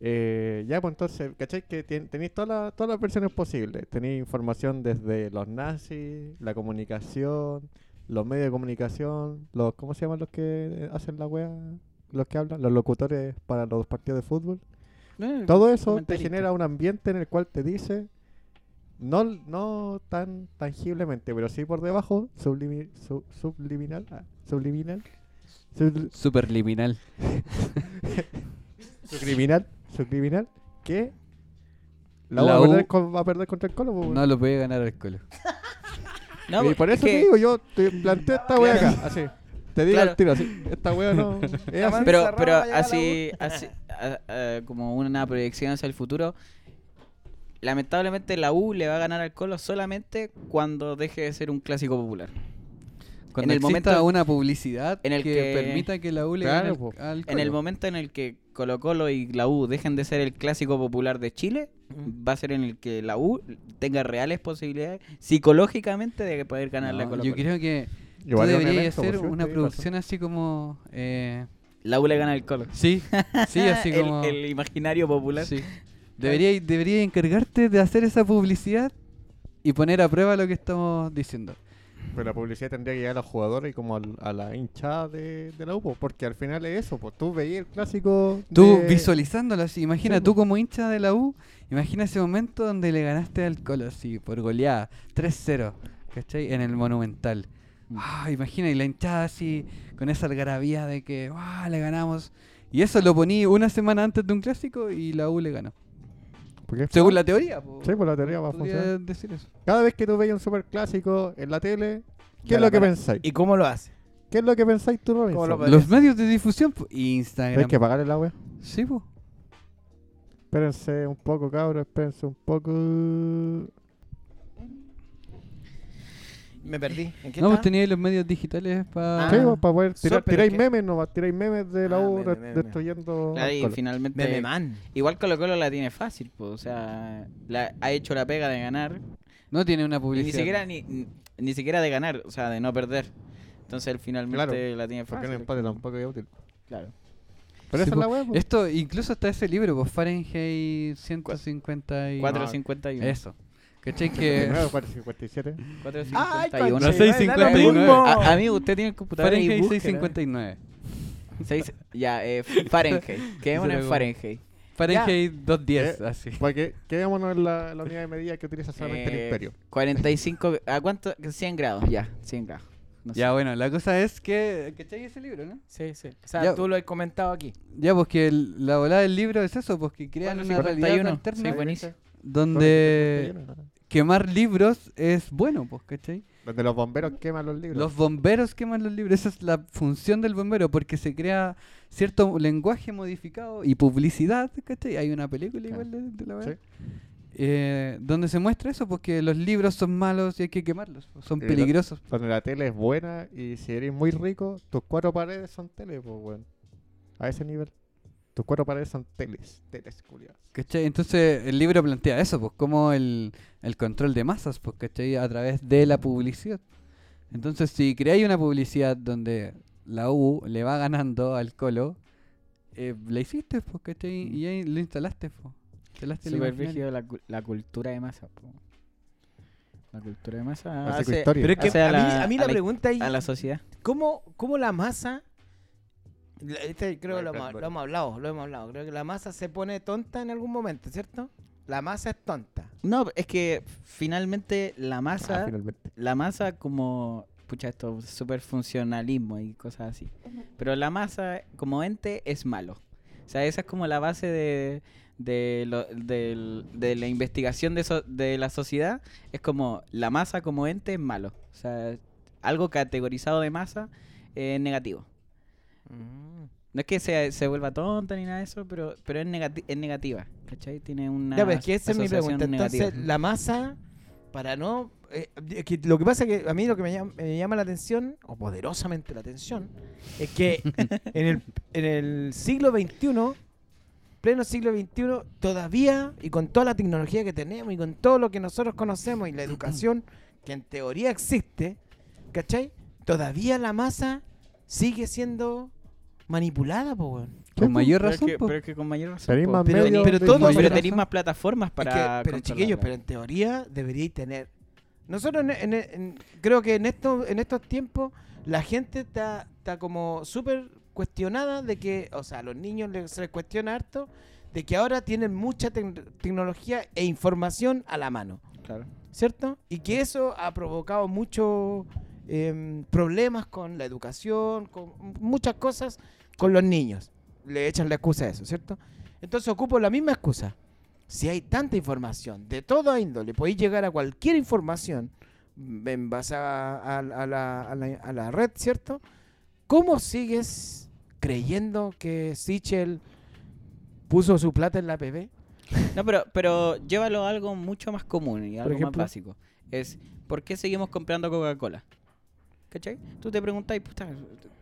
Eh, ya, pues entonces, ¿cachai? Que tenéis todas las- todas las versiones posibles. Tenéis información desde los nazis, la comunicación, los medios de comunicación, los ¿cómo se llaman los que hacen la wea? Los que hablan, los locutores para los partidos de fútbol. Eh, Todo eso te genera un ambiente en el cual te dice, no, no tan tangiblemente, pero sí por debajo, sublimi- su- subliminal, ah, subliminal, subl- Superliminal. *laughs* subliminal, subliminal, que la, La U va, a perder, U- con- va a perder contra el Colo. No lo puede ganar el Colo. *laughs* No, y pues, por es eso que- te digo, yo te planteé esta wea acá, así. Te digo Claro. al tiro así, esta wea no *laughs* es así. pero, pero así, así a- a- como una proyección hacia el futuro, lamentablemente la U le va a ganar al Colo solamente cuando deje de ser un clásico popular. Cuando el exista momento una publicidad en el que, que- permita que la U le Claro, gane al, al En el momento en el que Colo Colo y la U dejen de ser el clásico popular de Chile, va a ser en el que la U tenga reales posibilidades psicológicamente de poder ganarle a No, Colo yo Colo. creo que tú Igual evento, hacer por una producción así como... Eh, La U le gana al Colo. sí, sí, *laughs* así El- como... el, imaginario popular. Sí. Deberías debería encargarte de hacer esa publicidad y poner a prueba lo que estamos diciendo. Pero la publicidad tendría que llegar a los jugadores y como al- a la hinchada de, de la U, po, porque al final es eso, pues tú veías el clásico. Tú de- visualizándolo así, imagina Sí, tú como hincha de la U, imagina ese momento donde le ganaste al Colo así, por goleada, 3-0, ¿cachai? En el Monumental. Mm. Ah, imagina, y la hinchada así, con esa algarabía de que, ah, le ganamos. Y eso lo poní una semana antes de un clásico y la U le ganó. Porque Según la teoría, po. Sí, por la teoría va a funcionar. decir eso. Cada vez que tú veis un super clásico en la tele, ¿qué Ya es lo que pensáis? ¿Y cómo lo hace? ¿Qué es lo que pensáis tú, Robinson? ¿Cómo lo podría Los medios de difusión, po, Instagram. Hay que pagar el agua. Sí, po. Espérense un poco, cabros, espérense un poco. Me perdí. ¿En qué No, pues teníais los medios digitales para... Ah. Sí, pues, para poder tirar, so- tiráis es que- memes, no tiráis memes de la Ah, U meme, meme. destruyendo. Claro, y Colo. finalmente. Meme man. Igual Colo Colo la tiene fácil, pues, o sea, la- ha hecho la pega de ganar. No tiene una publicidad. ni siquiera ni, ni- siquiera de ganar, o sea, de no perder. Entonces él finalmente Claro, la tiene Porque fácil. un empate tampoco es útil. Claro. Pero Sí, esa es la wea, pues. Esto, incluso está ese libro, pues Fahrenheit 150 y... 451. Eso. ¿Cachai? Que... 59, 457. 451. No, 651. A- Amigo, usted tiene el computador Fahrenheit ahí, búsquela. 659. Seis- ya, eh, Fahrenheit. *laughs* Quedémonos en Fahrenheit. Fahrenheit 210, Eh, así. Porque quedémonos en la, la unidad de medida que utiliza solamente el Eh, imperio. 45. ¿A cuánto? 100 grados, ya, 100 grados. No sé. Ya, bueno, la cosa es que... ¿Cachai ese libro, no? Sí, sí. O sea, Ya. tú lo has comentado aquí. Ya, pues que el- la volada del libro es eso, pues que crean Bueno, una sí, realidad 41. alterna Sí, buenísimo. donde quemar libros es bueno, pues, ¿cachai? Donde los bomberos queman los libros. Los bomberos queman los libros, esa es la función del bombero, porque se crea cierto lenguaje modificado y publicidad, ¿cachai? Hay una película igual de, de la verdad. Eh, donde se muestra eso, porque los libros son malos y hay que quemarlos, pues, son Y lo- peligrosos. Donde la tele es buena y si eres muy rico, tus cuatro paredes son tele, pues, weón. A ese nivel. Tus cuatro paredes son teles. Teles, culiadas. ¿Cachai? Entonces el libro plantea eso, pues como el, el control de masas, pues, ¿cachai? A través de la publicidad. Entonces si creáis una publicidad donde la U le va ganando al Colo, eh, la hiciste, pues, ¿cachai? Y ahí lo instalaste, pues. Instalaste imaginario. rígido la, la cultura de masa. po. La cultura de masa Hace. Pero es que hace a, mí, la- a mí a la la- pregunta ahí, a la sociedad. ¿cómo, ¿cómo la masa... Este creo que lo, hemos- lo hemos hablado, lo hemos hablado. Creo que la masa se pone tonta en algún momento, ¿cierto? La masa es tonta. No, es que finalmente la Ah, masa, finalmente. la masa como, pucha, esto es súper funcionalismo y cosas así. Pero la masa como ente es malo. O sea, esa es como la base de, de, lo- del- de la investigación de, so- de la sociedad. Es como la masa como ente es malo. O sea, algo categorizado de masa es negativo. No es que se, se vuelva tonta ni nada de eso, pero, pero es, negati- es negativa. ¿Cachai? Tiene una. Ya, pero es que esa es mi pregunta. Entonces, negativa. la masa, para no... eh, que lo que pasa es que a mí lo que me llama, me llama la atención, o poderosamente la atención, es que *laughs* en el, en el siglo XXI, pleno siglo XXI, todavía, y con toda la tecnología que tenemos, y con todo lo que nosotros conocemos, y la educación que en teoría existe, ¿cachai? Todavía la masa sigue siendo manipulada, po, weón. Con mayor Pero es razón, que- po. pero es que con mayor razón. Tenéis po. más Pero- pero de todo- Pero tenéis más plataformas para. Es que, pero chiquillos, pero en teoría deberíais tener. Nosotros en- en- en- creo que en estos en estos tiempos la gente está, está como súper cuestionada de que, o sea, a los niños les, se les cuestiona harto de que ahora tienen mucha tec- tecnología e información a la mano, Claro. ¿cierto? Y que eso ha provocado muchos em, problemas con la educación, con muchas cosas con los niños. Le echan la excusa a eso, ¿cierto? Entonces ocupo la misma excusa. Si hay tanta información de toda índole, podéis llegar a cualquier información en base a, a- a la, a la- a la red, ¿cierto? ¿Cómo sigues creyendo que Sichel puso su plata en la PB? No, pero, pero llévalo a algo mucho más común y algo más básico. Es, ¿por qué seguimos comprando Coca-Cola? ¿Cachai? Tú te preguntas, puta,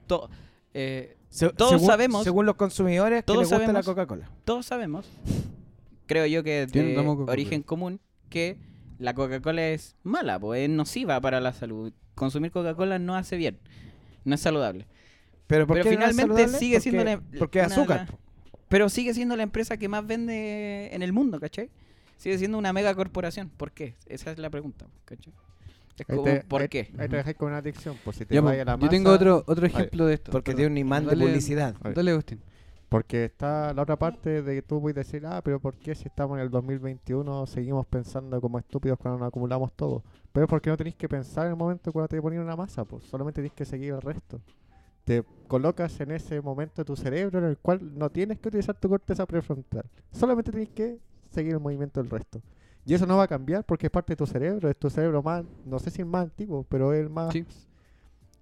to- eh, Se- Todos según- sabemos- Según los consumidores, que todos les gusta la Coca-Cola. todos sabemos, creo yo que de origen común, que la Coca-Cola es mala, pues es nociva para la salud. Consumir Coca-Cola no hace bien, no es saludable. Pero, ¿por qué finalmente sigue siendo Porque- la- Porque una de azúcar. Pero sigue siendo la empresa que más vende en el mundo, ¿cachai? Sigue siendo una mega corporación. ¿Por qué? Esa es la pregunta, ¿cachai? Es como, te- ¿por qué? Ahí te dejáis con una adicción. Pues si te Ya, vas po, a la yo tengo masa- otro, otro ejemplo de esto. Porque tiene un imán de publicidad. Dale, Agustín. Porque está la otra parte de que tú puedes decir, ah, pero ¿por qué si estamos en el 2021 seguimos pensando como estúpidos cuando nos acumulamos todo? Pero es porque no tenéis que pensar en el momento cuando te ponen una masa, pues solamente tienes que seguir el resto. Te colocas en ese momento de tu cerebro en el cual no tienes que utilizar tu corteza prefrontal. Solamente tienes que seguir el movimiento del resto. Y eso no va a cambiar porque es parte de tu cerebro, es tu cerebro más, no sé si el más antiguo, pero es el más Sí.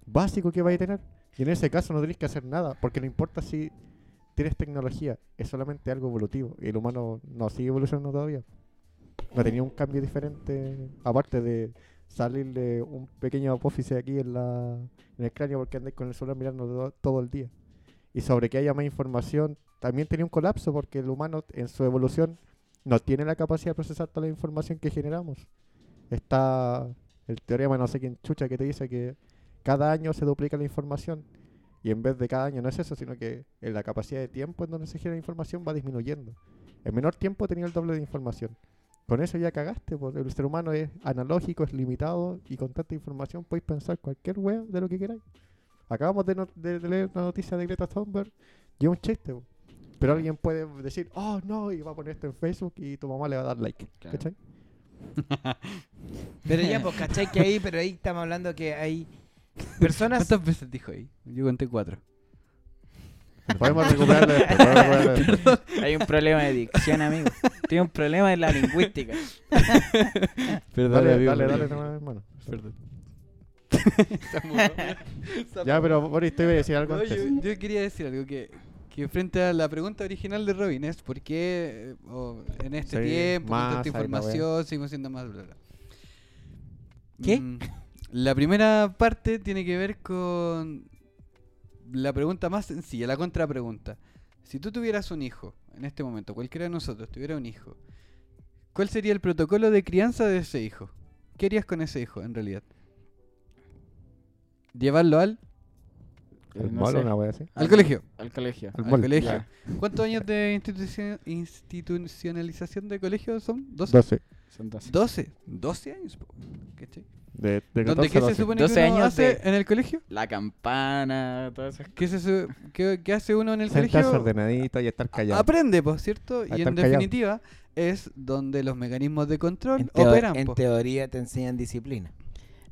básico que vais a tener. Y en ese caso no tenéis que hacer nada, porque no importa si tienes tecnología, es solamente algo evolutivo. Y el humano no sigue evolucionando todavía. No tenía un cambio diferente, aparte de salirle un pequeño apófice aquí en, la, en el cráneo porque andáis con el celular mirando todo, todo el día. Y sobre que haya más información, también tenía un colapso porque el humano en su evolución no tiene la capacidad de procesar toda la información que generamos. Está el teorema, no sé quién chucha, que te dice que cada año se duplica la información y en vez de cada año no es eso, sino que en la capacidad de tiempo en donde se genera información va disminuyendo. En menor tiempo tenía el doble de información. Con eso ya cagaste, porque el ser humano es analógico, es limitado y con tanta información podéis pensar cualquier wea de lo que queráis. Acabamos de, no- de- leer una noticia de Greta Thunberg y un chiste. Pero alguien puede decir, oh no, y va a poner esto en Facebook y tu mamá le va a dar like. Claro. ¿Cachai? *laughs* Pero ya, pues, ¿cachai? Que ahí, pero ahí estamos hablando que hay personas. ¿Cuántas veces dijo ahí? Yo conté cuatro. Podemos recuperarlo después. podemos recuperarlo después. *laughs* Hay un problema de dicción, amigo. Tiene un problema en la lingüística. *laughs* Perdón, Dale, amigo, dale, dale nomás, hermano. Perdón. Ya, pero Boris, te iba a decir algo No, antes. yo, yo quería decir algo que, que frente a la pregunta original de Robin es ¿por qué eh, en este Sí, tiempo, con tanta información, seguimos siendo más bla, bla? ¿Qué? Mm, la primera parte tiene que ver con la pregunta más sencilla, la contrapregunta. Si tú tuvieras un hijo, en este momento, cualquiera de nosotros tuviera un hijo, ¿cuál sería el protocolo de crianza de ese hijo? ¿Qué harías con ese hijo, en realidad? ¿Llevarlo al, El No malo, sé. una wea así. al colegio? Al colegio. Al Al mall. colegio. Ya. ¿Cuántos años de institucion- institucionalización de colegio son? ¿12? 12. Son 12. 12. 12 años. po, ¿cachai? De, de ¿Dónde 14 qué a se 12. supone 12 que uno años hace de- en el colegio? La campana, todas esas ¿Qué, se su- qué- qué hace uno en el Sentarse colegio? ordenadito y estar callado. Aprende, pues, ¿cierto? Y estar en callado. definitiva es donde los mecanismos de control En, teo- operan. en po. teoría te enseñan disciplina.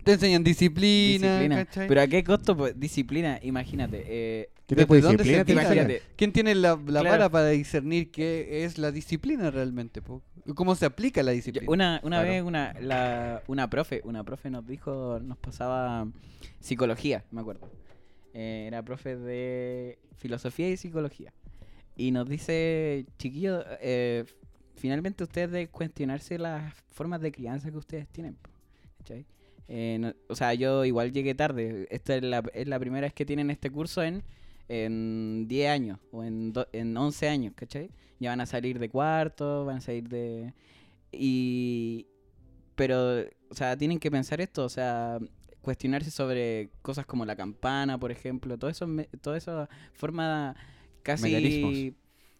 Te enseñan disciplina, disciplina. Pero a qué costo, pues, disciplina, imagínate. Eh, ¿Qué ¿Desde tipo de dónde se disciplina tener? imagínate, ¿Quién tiene la, la Claro. vara para discernir qué es la disciplina realmente? po? ¿Cómo se aplica la disciplina? Una, una Claro. vez una, la, una profe, una profe nos dijo, nos pasaba psicología, me acuerdo. Eh, era profe de filosofía y psicología. Y nos dice, chiquillos, eh, finalmente ustedes deben cuestionarse las formas de crianza que ustedes tienen. po, ¿cachai? Eh, no- o sea, yo igual llegué tarde. Esta es la, es la primera vez que tienen este curso en, en 10 años o en, do- en 11 años, ¿cachai? Ya van a salir de cuarto, van a salir de... Y... Pero, o sea, tienen que pensar esto, o sea, cuestionarse sobre cosas como la campana, por ejemplo, todo eso, toda esa forma casi... Mecanismos.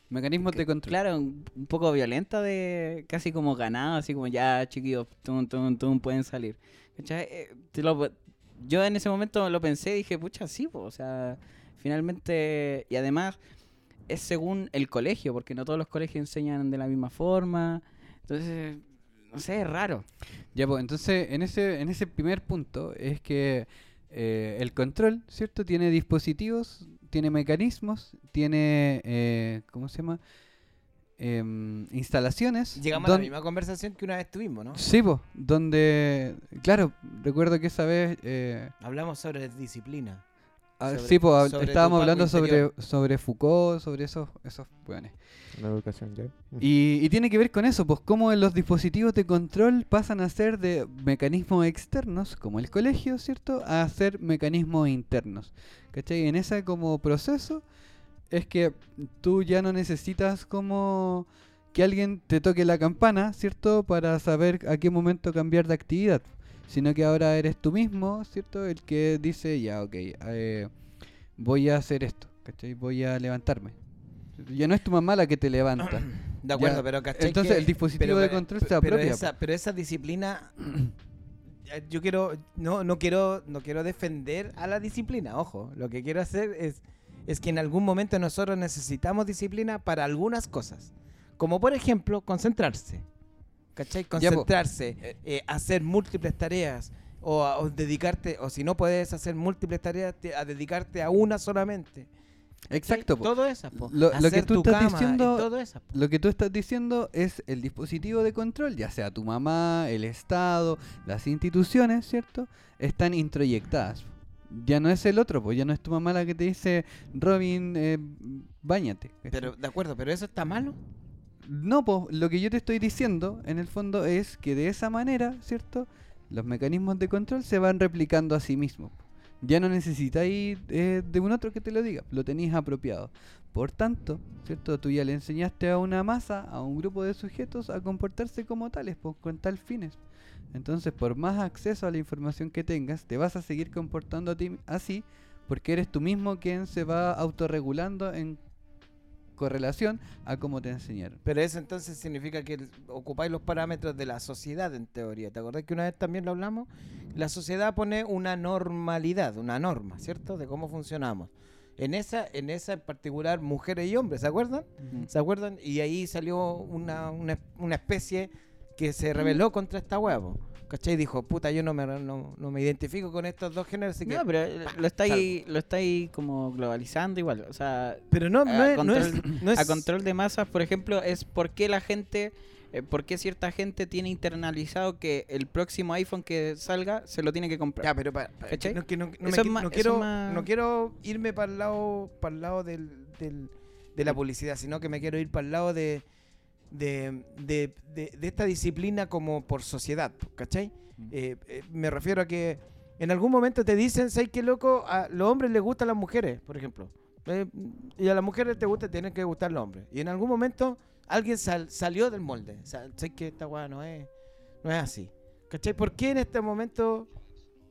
Mecanismos de control. Claro, un, un poco violenta de casi como ganado, así como ya chiquillos, tum, tum, tum, pueden salir. Eh, yo en ese momento lo pensé y dije, pucha, sí, po, o sea, finalmente, y además es según el colegio, porque no todos los colegios enseñan de la misma forma, entonces, no sé, es raro. Ya, pues, entonces, en ese, en ese primer punto es que eh, el control, ¿cierto? Tiene dispositivos, tiene mecanismos, tiene, eh, ¿cómo se llama? Em, instalaciones. Llegamos a la misma conversación que una vez tuvimos, ¿no? Sí, pues, donde, claro, recuerdo que esa vez, eh, Hablamos sobre disciplina. ah, Sobre- sí, pues, sobre estábamos hablando sobre, interior. sobre Foucault, sobre esos, esos weones. La educación, ¿ya? Y, y tiene que ver con eso, pues cómo los dispositivos de control pasan a ser de mecanismos externos, como el colegio, ¿cierto? A ser mecanismos internos. ¿Cachai? En ese como proceso es que tú ya no necesitas como que alguien te toque la campana, ¿cierto? Para saber a qué momento cambiar de actividad. Sino que ahora eres tú mismo, ¿cierto? El que dice, ya, ok, eh, voy a hacer esto, ¿cachai? Voy a levantarme. Ya no es tu mamá la que te levanta. *clears throat* De acuerdo, Ya, pero ¿cachai? entonces que- el dispositivo de control se pero apropia, Esa, pero esa disciplina, *clears throat* eh, yo quiero, no, no quiero, no quiero defender a la disciplina, ojo. Lo que quiero hacer es, es que en algún momento nosotros necesitamos disciplina para algunas cosas. Como por ejemplo, concentrarse. ¿Cachai? Ya, po. Concentrarse, eh, hacer múltiples tareas. O, a- o dedicarte, o si no puedes hacer múltiples tareas, te- a dedicarte a una solamente. Exacto. po. Todo eso. po. Lo- lo que tú estás diciendo- todo eso. Lo que tú estás diciendo es el dispositivo de control, ya sea tu mamá, el Estado, las instituciones, ¿cierto? Están introyectadas. Ya no es el otro, pues ya no es tu mamá la que te dice, Robin, eh, bañate. Pero, de acuerdo, pero eso está malo. No, pues lo que yo te estoy diciendo en el fondo es que de esa manera, ¿cierto? Los mecanismos de control se van replicando a sí mismos. Ya no necesitáis eh, de un otro que te lo diga, lo tenéis apropiado. Por tanto, ¿cierto? Tú ya le enseñaste a una masa, a un grupo de sujetos a comportarse como tales, pues, con tal fines. Entonces, por más acceso a la información que tengas, te vas a seguir comportando a ti así, porque eres tú mismo quien se va autorregulando en correlación a cómo te enseñaron. Pero eso entonces significa que ocupáis los parámetros de la sociedad en teoría. ¿Te acordás que una vez también lo hablamos? La sociedad pone una normalidad, una norma, ¿cierto? De cómo funcionamos. En esa, en esa en particular, mujeres y hombres, ¿se acuerdan? ¿Se acuerdan? Y ahí salió una, una, una especie que se rebeló contra esta huevo. ¿Cachai? Dijo, puta, yo no me, no, no me identifico con estos dos géneros, así que... No, pero eh, lo estáis, lo estáis como globalizando igual. O sea, Pero no, no, es, no, es, control, no es- a control de masas, por ejemplo, es por qué la gente, eh, por qué cierta gente tiene internalizado que el próximo iPhone que salga se lo tiene que comprar. Ya, pero pa- pa- ¿Cachai? no, que no- no me Eso es qui- más- no eso quiero, más- no quiero irme para el lado, para el lado del, del- de la publicidad, sino que me quiero ir para el lado de, de, de- de- de esta disciplina como por sociedad, ¿cachai? Eh, eh, me refiero a que en algún momento te dicen, ¿sabes qué loco? A los hombres les gustan las mujeres, por ejemplo. Eh, y a las mujeres te gusta, tienen que gustar los hombres. Y en algún momento alguien sal- salió del molde. O sea, ¿sabes que esta weá no es, no es así? ¿Cachai? ¿Por qué en este momento,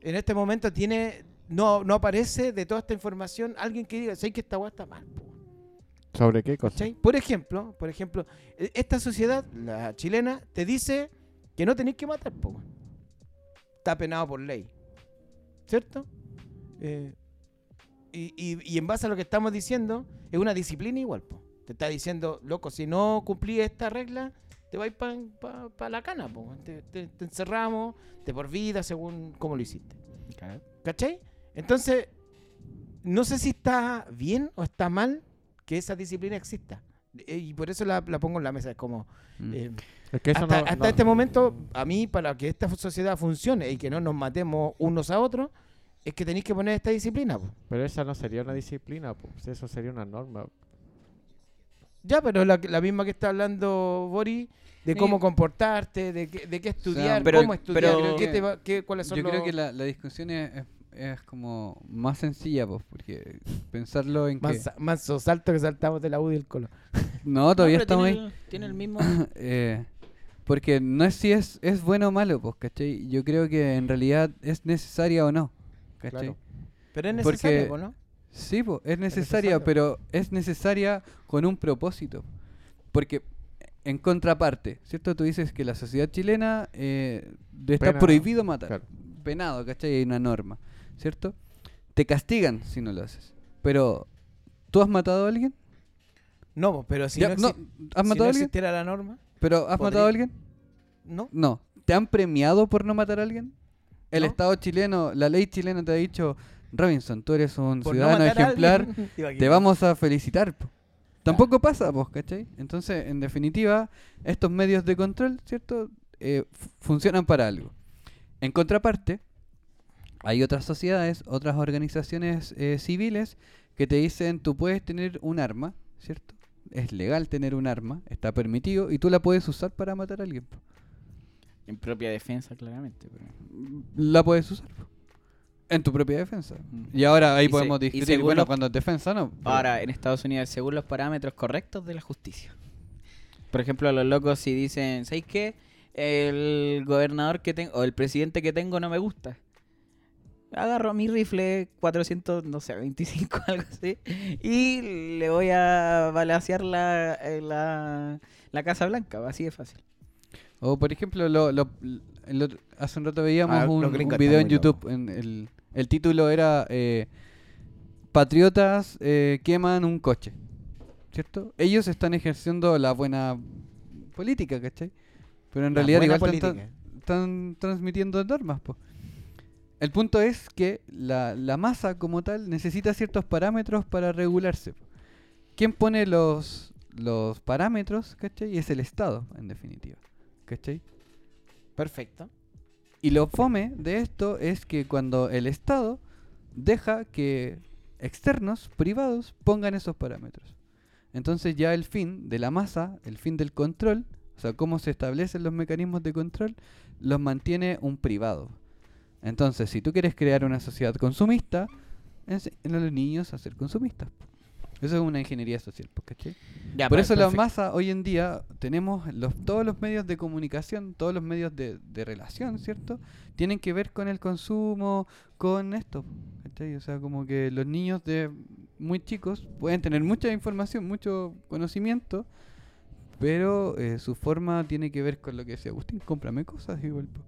en este momento tiene, no, no aparece de toda esta información alguien que diga, ¿sabes que esta weá está mal? po"? ¿Sobre qué cosa? ¿Cachai? Por ejemplo, por ejemplo, e- esta sociedad, la chilena, te dice que no tenéis que matar, po. Está penado por ley. ¿Cierto? Eh, y, y- y en base a lo que estamos diciendo, es una disciplina igual, po. Te está diciendo, loco, si no cumplís esta regla, te vais para la cana, po. Te, te- te encerramos de por vida según cómo lo hiciste. ¿Cachai? Entonces, no sé si está bien o está mal que esa disciplina exista. Eh, Y por eso la, la pongo en la mesa. Es como, Mm. eh, Es que eso hasta, no- hasta no- este momento, a mí, para que esta sociedad funcione y que no nos matemos unos a otros, es que tenéis que poner esta disciplina. po. Pero esa no sería una disciplina, pues eso sería una norma. Ya, pero la, la misma que está hablando Boris, de Sí. cómo comportarte, de qué, de qué estudiar, pero- cómo estudiar, pero- qué te va- qué- cuáles son Yo creo los- que la, la discusión es, es- como más sencilla, pues, porque pensarlo en que... Mansa- manso salto que saltamos de la U y el colo. *laughs* No, todavía No, estamos tiene ahí. el- tiene el mismo. *coughs* Eh, porque no es si es, es bueno o malo, pues, ¿cachai? Yo creo que en realidad es necesaria o no, ¿cachai? Claro. Pero es Porque- necesario, po, ¿no? Sí, pues, es necesaria, pero es necesaria con un propósito. Porque, en contraparte, ¿cierto? Tú dices que la sociedad chilena eh, está Pena, prohibido matar. claro. Penado, ¿cachai? Hay una norma, ¿cierto? Te castigan si no lo haces. Pero, ¿tú has matado a alguien? No, pero si Ya, no, ¿Has si matado no a alguien? existiera la norma, ¿Pero has podría- matado a alguien? ¿no? No. ¿Te han premiado por no matar a alguien? El No. Estado chileno, la ley chilena te ha dicho, Robinson, tú eres un Por ciudadano ejemplar. *laughs* Te vamos a felicitar. po. Tampoco pasa, pues, ¿cachai? Entonces, en definitiva, estos medios de control, ¿cierto? Eh, fu- funcionan para algo. En contraparte, hay otras sociedades, otras organizaciones eh, civiles que te dicen, tú puedes tener un arma, ¿cierto? Es legal tener un arma, está permitido, y tú la puedes usar para matar a alguien. En propia defensa, claramente. pero- La puedes usar. En tu propia defensa. Mm. Y ahora ahí Y podemos discutir, bueno, los- cuando es defensa no. pero- Ahora, en Estados Unidos, según los parámetros correctos de la justicia. Por ejemplo, los locos si dicen, ¿sabéis qué? El gobernador que tengo, o el presidente que tengo no me gusta. Agarro mi rifle 400, no sé, 25, *laughs* algo así, y le voy a balasear la, eh, la, la Casa Blanca, así de fácil. O por ejemplo, lo, lo- el otro- hace un rato veíamos Ah, un, video en. YouTube. En el, el título era eh, Patriotas eh, queman un coche. ¿Cierto? Ellos están ejerciendo la buena política, ¿cachai? Pero en La realidad igual están, están transmitiendo normas, po. El punto es que la, la masa como tal necesita ciertos parámetros para regularse. ¿Quién pone los, los parámetros, cachai? Es el Estado, en definitiva. ¿Cachai? Perfecto. Y lo fome de esto es que cuando el Estado deja que externos, privados, pongan esos parámetros. Entonces ya el fin de la masa, el fin del control, o sea, cómo se establecen los mecanismos de control, los mantiene un privado. Entonces, si tú quieres crear una sociedad consumista, enseñan a los niños a ser consumistas. Eso es una ingeniería social, pues, ¿cachai? Ya, Por eso la masa hoy en día tenemos los, todos los medios de comunicación, todos los medios de, de relación, ¿cierto? Tienen que ver con el consumo, con esto. ¿cachai? O sea, como que los niños de muy chicos pueden tener mucha información, mucho conocimiento, pero eh, su forma tiene que ver con lo que decía Agustín, cómprame cosas igual. po.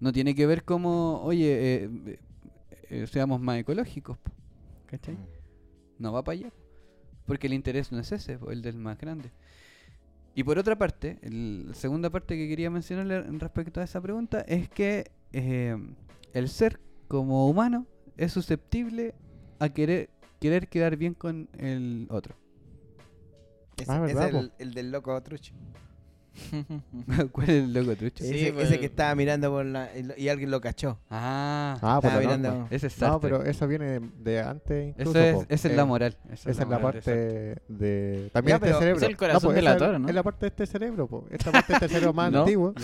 No tiene que ver como, oye, eh, eh, seamos más ecológicos. ¿Cachai? Mm. No va para allá. Porque el interés no es ese, el del más grande. Y por otra parte, el- la segunda parte que quería mencionarle en respecto a esa pregunta es que eh, el ser como humano es susceptible a querer, querer quedar bien con el otro. Ese, Ah, ese ¿verdad, es el, el del loco trucho. *laughs* ¿Cuál es el loco trucho? Sí, ese, pues- ese que estaba mirando por la, y, alguien lo cachó. Ah, Ah, por mirando- ese es No, pero eso viene de, de antes incluso. Eso es, po. esa es Eh, la moral. Esa es la moral parte de... También Ya, este cerebro. es el corazón de esa la toro, ¿no? Es la parte de este cerebro, po. Esta parte de este cerebro *laughs* más ¿No? antiguo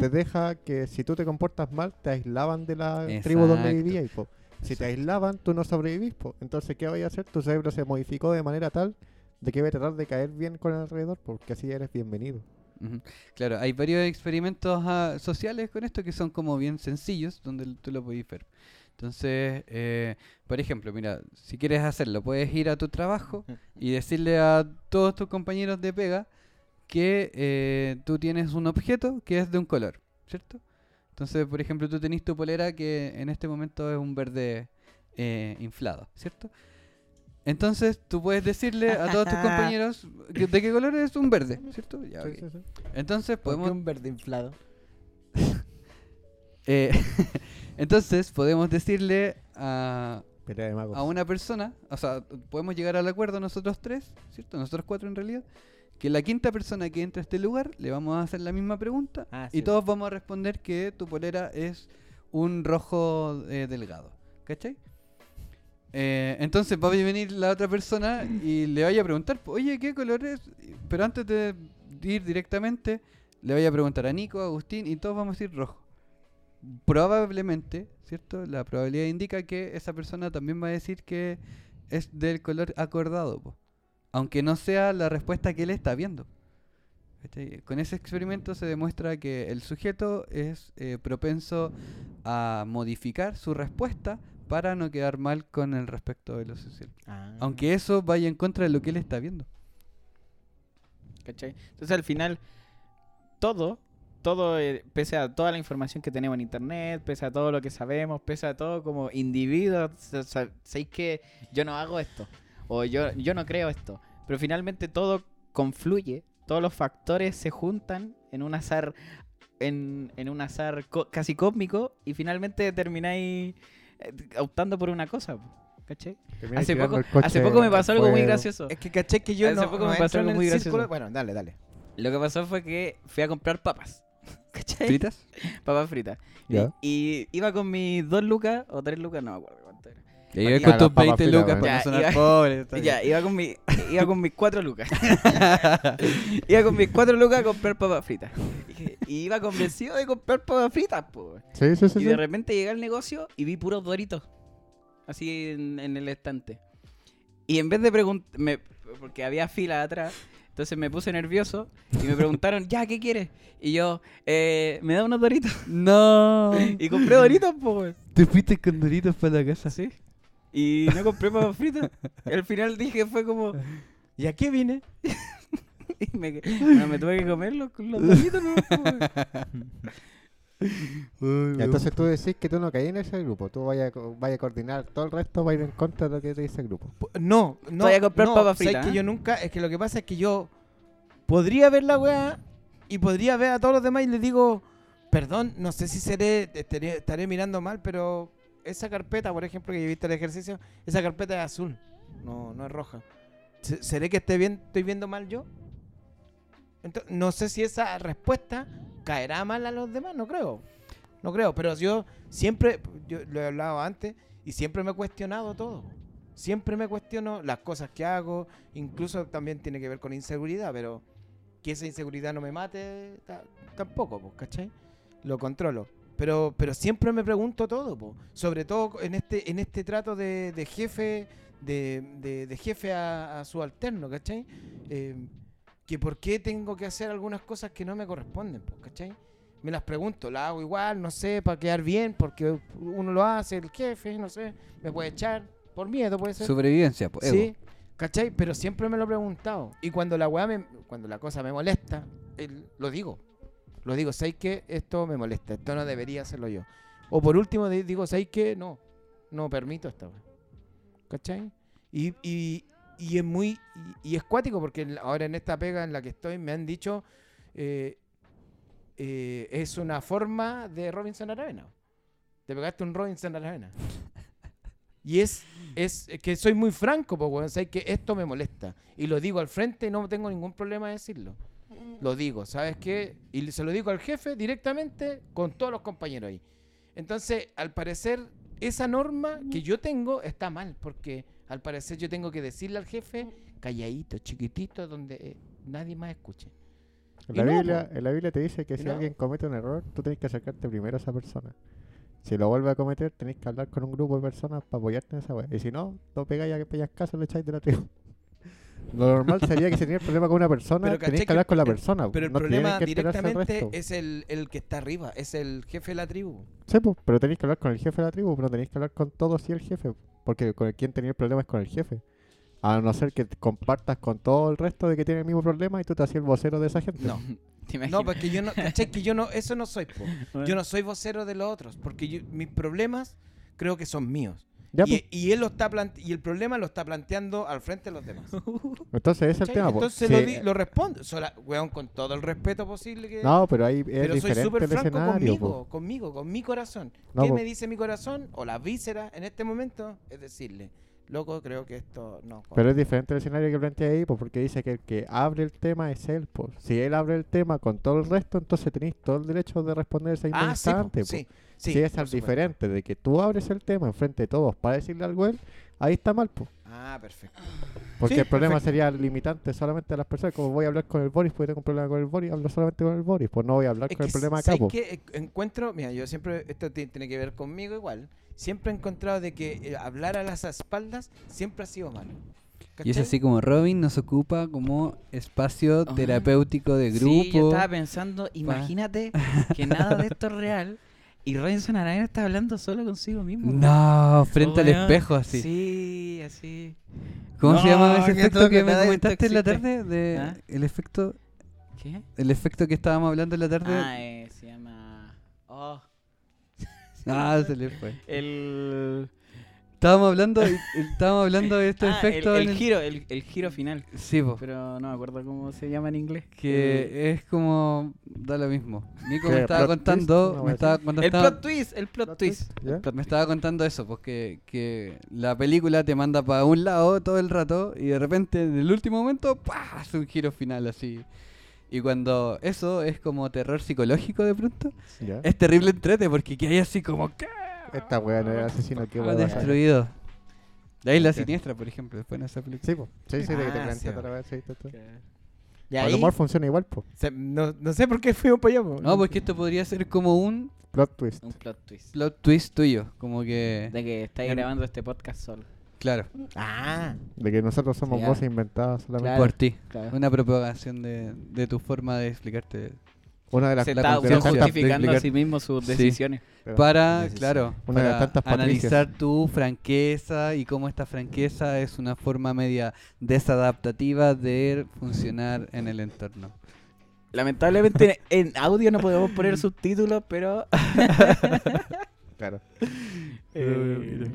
te deja que si tú te comportas mal, te aislaban de la tribu donde vivías. po. Si te aislaban, tú no sobrevivís. po. Entonces, ¿qué vaya a hacer? Tu cerebro se modificó de manera tal de que va a tratar de caer bien con el alrededor, porque así eres bienvenido. Claro, hay varios experimentos ah, sociales con esto que son como bien sencillos, donde tú lo podés ver. Entonces, eh, por ejemplo, mira, si quieres hacerlo, puedes ir a tu trabajo y decirle a todos tus compañeros de pega que eh, tú tienes un objeto que es de un color, ¿cierto? Entonces, por ejemplo, tú tenés tu polera que en este momento es un verde eh, inflado, ¿cierto? Entonces, tú puedes decirle a todos tus *laughs* compañeros que- de qué color es un verde, ¿cierto? Ya, ok. Entonces, ¿Por qué podemos un verde inflado? *laughs* eh, *laughs* entonces podemos decirle a, Pelea de magos. a una persona, o sea, podemos llegar al acuerdo nosotros tres, ¿cierto? Nosotros cuatro en realidad, que la quinta persona que entre a este lugar le vamos a hacer la misma pregunta Ah, y sí. todos vamos a responder que tu polera es un rojo eh, delgado, ¿cachai? Eh, entonces va a venir la otra persona y le vaya a preguntar, oye, ¿qué color es? Pero antes de ir directamente, le vaya a preguntar a Nico, Agustín y todos vamos a decir rojo. Probablemente, ¿cierto? La probabilidad indica que esa persona también va a decir que es del color acordado, po. aunque no sea la respuesta que él está viendo. Con ese experimento se demuestra que el sujeto es eh, propenso a modificar su respuesta para no quedar mal con el respecto de lo social. Ah. Aunque eso vaya en contra de lo que él está viendo. ¿Cachai? Entonces al final, todo, todo, eh, pese a toda la información que tenemos en internet, pese a todo lo que sabemos, pese a todo como individuos, sa- sa- sabéis que yo no hago esto, o yo, yo no creo esto, pero finalmente todo confluye, todos los factores se juntan en un azar, en, en un azar co- casi cósmico, y finalmente termináis optando por una cosa. ¿Cachai? Terminas Hace poco, hace poco me pasó al algo muy gracioso. Es que caché que yo Hace no, poco no me pasó algo muy círculo- gracioso. Bueno, dale, dale. Lo que pasó fue que fui a comprar papas. *laughs* ¿Cachai? ¿Fritas? Papas fritas. Y- Ya. Y, iba con mis dos lucas o tres lucas, no me acuerdo Ya, ahí con tus papas 20 fritas, lucas para Ya, no sonar iba- pobre. Ya, iba con, mi, iba con mis cuatro lucas. *laughs* iba con mis cuatro lucas a comprar papas fritas. Y, iba convencido de comprar papas fritas, po. Sí, sí, sí. Y sí. de repente llegué al negocio y vi puros doritos. Así en, en el estante. Y en vez de preguntar, porque había fila atrás, entonces me puse nervioso y me preguntaron, ya, ¿qué quieres? Y yo, eh, ¿me da unos doritos? No. *laughs* Y compré doritos, pues. Te fuiste con doritos para la casa. Sí. Y no compré papas fritas. Y al final dije, fue como, ¿y a qué vine? *laughs* y me, bueno, me tuve que comer los, los doritos, ¿no? Entonces tú decís que tú no caí en ese grupo, tú vayas vaya a coordinar todo el resto, va a ir en contra de lo que te dice el grupo. No, no. Voy a comprar no, papas ¿sabes fritas, que ¿eh? yo nunca, es que lo que pasa es que yo podría ver la weá y podría ver a todos los demás y les digo, perdón, no sé si seré, estaré, estaré mirando mal, pero esa carpeta, por ejemplo, que yo he visto el ejercicio, esa carpeta es azul, no, no es roja. Se- ¿Seré que esté bien, estoy viendo mal yo? Entonces, no sé si esa respuesta caerá mal a los demás, no creo. No creo, pero yo siempre, yo lo he hablado antes, y siempre me he cuestionado todo. Siempre me cuestiono las cosas que hago, incluso también tiene que ver con inseguridad, pero que esa inseguridad no me mate ta- tampoco, pues, ¿cachai? Lo controlo. Pero, pero siempre me pregunto todo, po. sobre todo en este, en este trato de, de jefe, de, de- de jefe a, a su alterno, ¿cachai? Eh, que por qué tengo que hacer algunas cosas que no me corresponden, pues, ¿cachai? Me las pregunto, las hago igual, no sé, para quedar bien, porque uno lo hace, el jefe, no sé, me puede echar, por miedo puede ser. Sobrevivencia, pues. Sí, ¿cachai? Pero siempre me lo he preguntado. Y cuando la weá me, cuando la cosa me molesta, el- lo digo. Lo digo, ¿sabes que Esto me molesta, esto no debería hacerlo yo. O por último di- digo, ¿sabes que No, no permito weá. ¿cachai? Y, y, y es muy, y, es cuático porque ahora en esta pega en la que estoy me han dicho, eh, eh, es una forma de Robinson Aravena. Te pegaste un Robinson Aravena. Y es, es que soy muy franco, weón. Sabes que esto me molesta. Y lo digo al frente y no tengo ningún problema de decirlo. Lo digo, ¿sabes qué? Y se lo digo al jefe directamente con todos los compañeros ahí. Entonces, al parecer, esa norma que yo tengo está mal, porque al parecer yo tengo que decirle al jefe calladito, chiquitito, donde eh, nadie más escuche. En Y la, no, Biblia, en la Biblia te dice que si no. alguien comete un error, tú tenés que acercarte primero a esa persona. Si lo vuelve a cometer, tenés que hablar con un grupo de personas para apoyarte en esa weá. Y si no, no pegáis a que pegas caso, le echáis de la tribu. Lo normal sería que si tenías problema con una persona, Pero, tenés ¿cachai que hablar con la persona. Pero el no problema directamente es el, el que está arriba, es el jefe de la tribu. Sí, po, pero tenéis que hablar con el jefe de la tribu, pero tenéis que hablar con todos y el jefe. Porque con el quien tenía el problema es con el jefe. A no ser que te compartas con todo el resto de que tiene el mismo problema y tú te hacías el vocero de esa gente. No. *laughs* *laughs* ¿Te imaginas? No, porque yo no, ¿cachai? Que yo no, eso no soy, po. *laughs* Yo no soy vocero de los otros, porque yo- mis problemas creo que son míos. Ya, y, po. y él lo está y el problema lo está planteando al frente de los demás. *laughs* Entonces ese es el tema. Entonces lo, di- lo respondo, sola- weón, con todo el respeto posible que... No, pero ahí es pero soy diferente súper el franco escenario. po. conmigo, conmigo, con mi corazón. No, ¿Qué po. me dice mi corazón o la víscera en este momento? Es decirle, loco, creo que esto no. Pero es diferente el escenario que plantea ahí, pues, porque dice que el que abre el tema es él. Pues. Si él abre el tema con todo el resto, entonces tenéis todo el derecho de responder ese ah, sí, instante. pues. sí, sí, si es por al supuesto. diferente de que tú abres el tema enfrente de todos para decirle algo a él, ahí está mal. Pues. Ah, perfecto. Porque Sí, el problema perfecto. sería limitante solamente a las personas. Como voy a hablar con el Boris, porque tengo un problema con el Boris, hablo solamente con el Boris. Pues no voy a hablar Es con el que, problema acá. ¿sabes pues. qué? E- Encuentro, mira, yo siempre, esto ti- tiene que ver conmigo igual, siempre he encontrado de que eh, hablar a las espaldas siempre ha sido malo. Y es ¿cachai? así como Robin nos ocupa como espacio terapéutico de grupo. Sí, yo estaba pensando, imagínate *laughs* que nada de esto es real y Robinson Arana está hablando solo consigo mismo. No, frente al Weón, espejo así. Sí, así. ¿Cómo se llama ese efecto que me comentaste en la tarde? De ¿Ah? El efecto ¿Qué? el efecto que estábamos hablando en la tarde. Ah, eh, se llama... Oh, Ah, se le fue. el... Estábamos hablando, estábamos hablando de estos Ah, el, efectos. el giro, el, el giro final. Sí, po, Pero no me acuerdo cómo se llama en inglés. que es como da lo mismo. Nico ¿Qué, me estaba contando, me estaba cuando El estaba- plot twist, el plot Plot twist. twist, ¿ya? El plot- me estaba contando eso, porque que la película te manda para un lado todo el rato y de repente en el último momento ¡pah! hace un giro final así. Y cuando eso es como terror psicológico de pronto, es terrible entrete porque que hay así como ¿qué? Esta weá no era asesino que Ah, weá destruido. De ahí la siniestra, por ejemplo, después en esa película. Sí, po. sí, sí, de que te Ah, plantea sí, toda la weá, sí, todo. Y El ahí, humor funciona igual, po. se- no, no sé por qué fuimos para allá. po. No, porque esto podría ser como un Plot twist. Un plot twist. plot twist tuyo, como que De que estáis En- grabando este podcast solo. claro, Ah, De que nosotros somos Sí, ya. voces inventadas solamente. Claro. por ti. Claro. Una propagación de, de tu forma de explicarte. Una de las, Se la está justificando a sí mismo sus Sí. decisiones. Para, claro, Una de las para tantas analizar tu franqueza y cómo esta franqueza es una forma media desadaptativa de funcionar en el entorno. Lamentablemente en audio no podemos poner subtítulos, pero... *laughs* Claro. eh,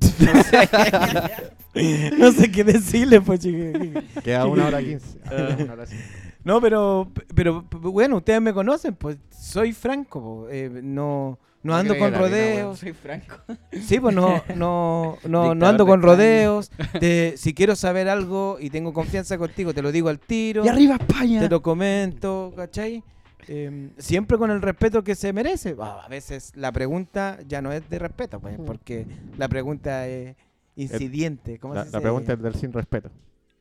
*laughs* no sé qué decirle, pues, chiquillo. Queda una hora quince. *laughs* Ah. No, pero, pero bueno, ustedes me conocen, pues soy franco, eh, no, no ando con rodeos. soy franco. Sí, pues no, no, no, no ando con rodeos. Te- si quiero saber algo y tengo confianza contigo, te lo digo al tiro, ¡Y arriba España! te lo comento, ¿cachai? Eh, siempre con el respeto que se merece. Ah, a veces la pregunta ya no es de respeto, pues, porque la pregunta es incidiente. ¿cómo La, se la pregunta es del sin respeto.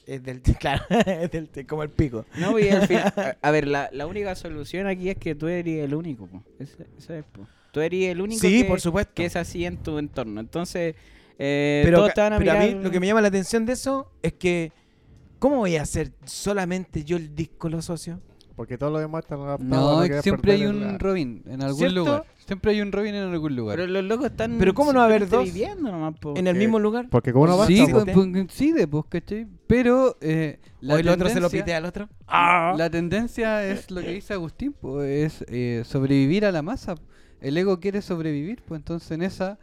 Es del, *laughs* claro, es del, como el pico. No, y al final- *laughs* a, a ver, la, la única solución aquí es que tú eres el único. po. Ese- Eso es, po. Tú eres el único Sí, que, por supuesto. que es así en tu entorno. Entonces, eh, pero todos ca- te van a pero a mirar... mí lo que me llama la atención de eso es que, ¿cómo voy a hacer solamente yo el disco los socios? Porque todo lo demás están adaptados No, siempre hay un Robin en algún ¿Cierto? lugar. Siempre hay un Robin en algún lugar. Pero los locos están Pero ¿cómo no va a haber dos? viviendo nomás, po. ¿En el que- mismo lugar? Porque como no basta, sí, pues, pues, pues, sí, de pues, ¿cachai? Pero eh, la, ¿O el otro se lo tendencia- pitea al otro? la tendencia es lo que dice Agustín, pues, es eh, sobrevivir a la masa. El ego quiere sobrevivir, pues entonces en esa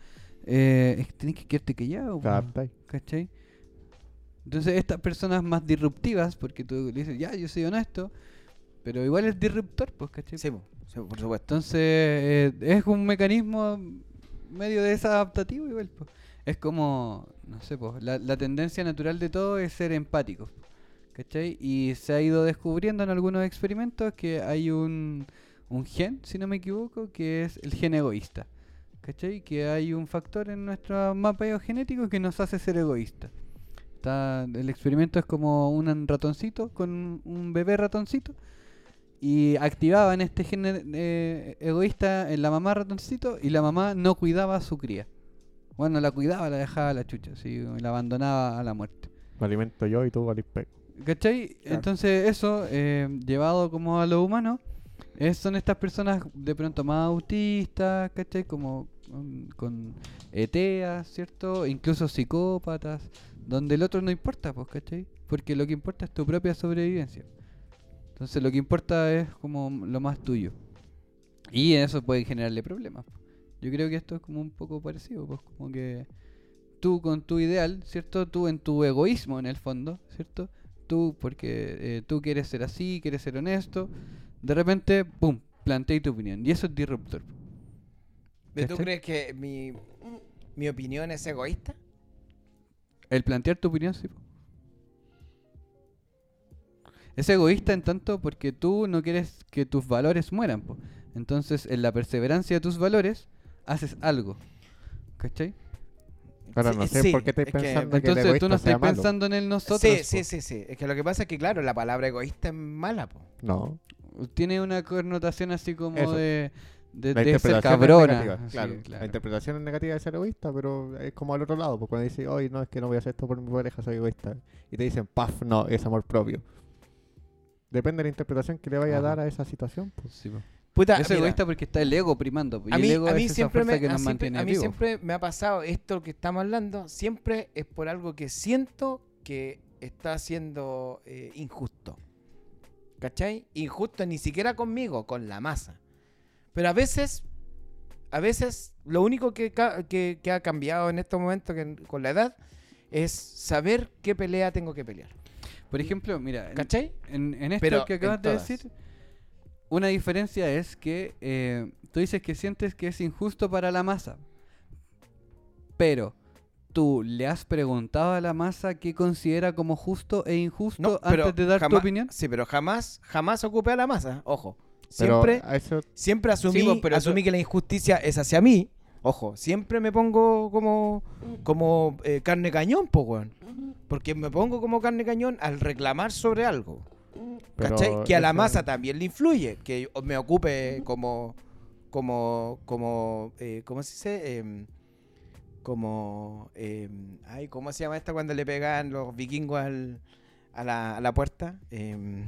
eh, es que quedarte callado. ¿Cachai? Entonces estas personas más disruptivas, porque tú le dices, ya, yo soy honesto, pero igual es disruptor, pues, ¿cachai? Sí, po, sí, por supuesto. Entonces eh, es un mecanismo medio desadaptativo igual. po. Es como, no sé, po, la, la tendencia natural de todo es ser empático. ¿Cachai? Y se ha ido descubriendo en algunos experimentos que hay un, un gen, si no me equivoco, que es el gen egoísta. ¿Cachai? Que hay un factor en nuestro mapa genético que nos hace ser egoístas. Está, el experimento es como un ratoncito con un bebé ratoncito y activaban este gen eh, egoísta en la mamá ratoncito y la mamá no cuidaba a su cría. Bueno, la cuidaba, la dejaba a la chucha, así, la abandonaba a la muerte. Me alimento yo y tú valís peco. ¿Cachai? Entonces eso, eh, llevado como a lo humano, es- son estas personas de pronto más autistas, ¿cachai? Como con, con ETEAs, ¿cierto? Incluso psicópatas, donde el otro no importa, pues, ¿cachai? Porque lo que importa es tu propia sobrevivencia. Entonces lo que importa es como lo más tuyo. Y eso puede generarle problemas. Yo creo que esto es como un poco parecido, pues como que tú con tu ideal, ¿cierto? Tú en tu egoísmo en el fondo, ¿cierto? Tú porque eh, tú quieres ser así, quieres ser honesto, de repente, ¡pum!, planteé tu opinión. Y eso es disruptor. ¿Pero ¿Tú crees que mi, mi opinión es egoísta? El plantear tu opinión, sí. po. Es egoísta en tanto porque tú no quieres que tus valores mueran. po. Entonces, en la perseverancia de tus valores, haces algo. ¿Cachai? Ahora Sí, no sé sí, por qué estáis es que- pensando que, el Entonces tú no estás pensando en el nosotros. sí, po. sí, sí, sí. Es que lo que pasa es que, claro, la palabra egoísta es mala, po. No. Tiene una connotación así como Eso. de, de, La de ser cabrona. negativa, claro. La interpretación es negativa de ser egoísta, pero es como al otro lado. Porque cuando dices, oye, no, es que no voy a hacer esto por mi pareja, soy egoísta. Y te dicen, paf, no, es amor propio. Depende de la interpretación que le vaya a dar a esa situación. Pues. Sí, po. Puta, es mira, egoísta porque está el ego primando. Y a el mí, ego a mí es esa siempre fuerza me, que a nos siempre- mantiene a mí siempre me ha pasado esto que estamos hablando, siempre es por algo que siento que está siendo eh, injusto. ¿Cachai? Injusto ni siquiera conmigo, con la masa. Pero a veces, a veces lo único que, que- que ha cambiado en estos momentos que- con la edad es saber qué pelea tengo que pelear. Por ejemplo, mira, en- ¿Cachai? En, en esto Pero que en acabas de todas. decir, una diferencia es que eh, tú dices que sientes que es injusto para la masa, pero tú le has preguntado a la masa qué considera como justo e injusto antes de dar tu jamás- opinión. Sí, pero jamás, jamás ocupé a la masa, ojo. Pero Siempre, a eso, siempre asumí, Sí, pero asumí eso- que la injusticia es hacia mí. Ojo, siempre me pongo como, como eh, carne cañón, po, weón. Porque me pongo como carne cañón al reclamar sobre algo. pero ¿Cachai? Que a la eso- masa también le influye. Que me ocupe como. Como. Como. eh, ¿Cómo se dice? Em, como. em, ay, ¿cómo se llama esta cuando le pegan los vikingos al- a, la, a la puerta? Em,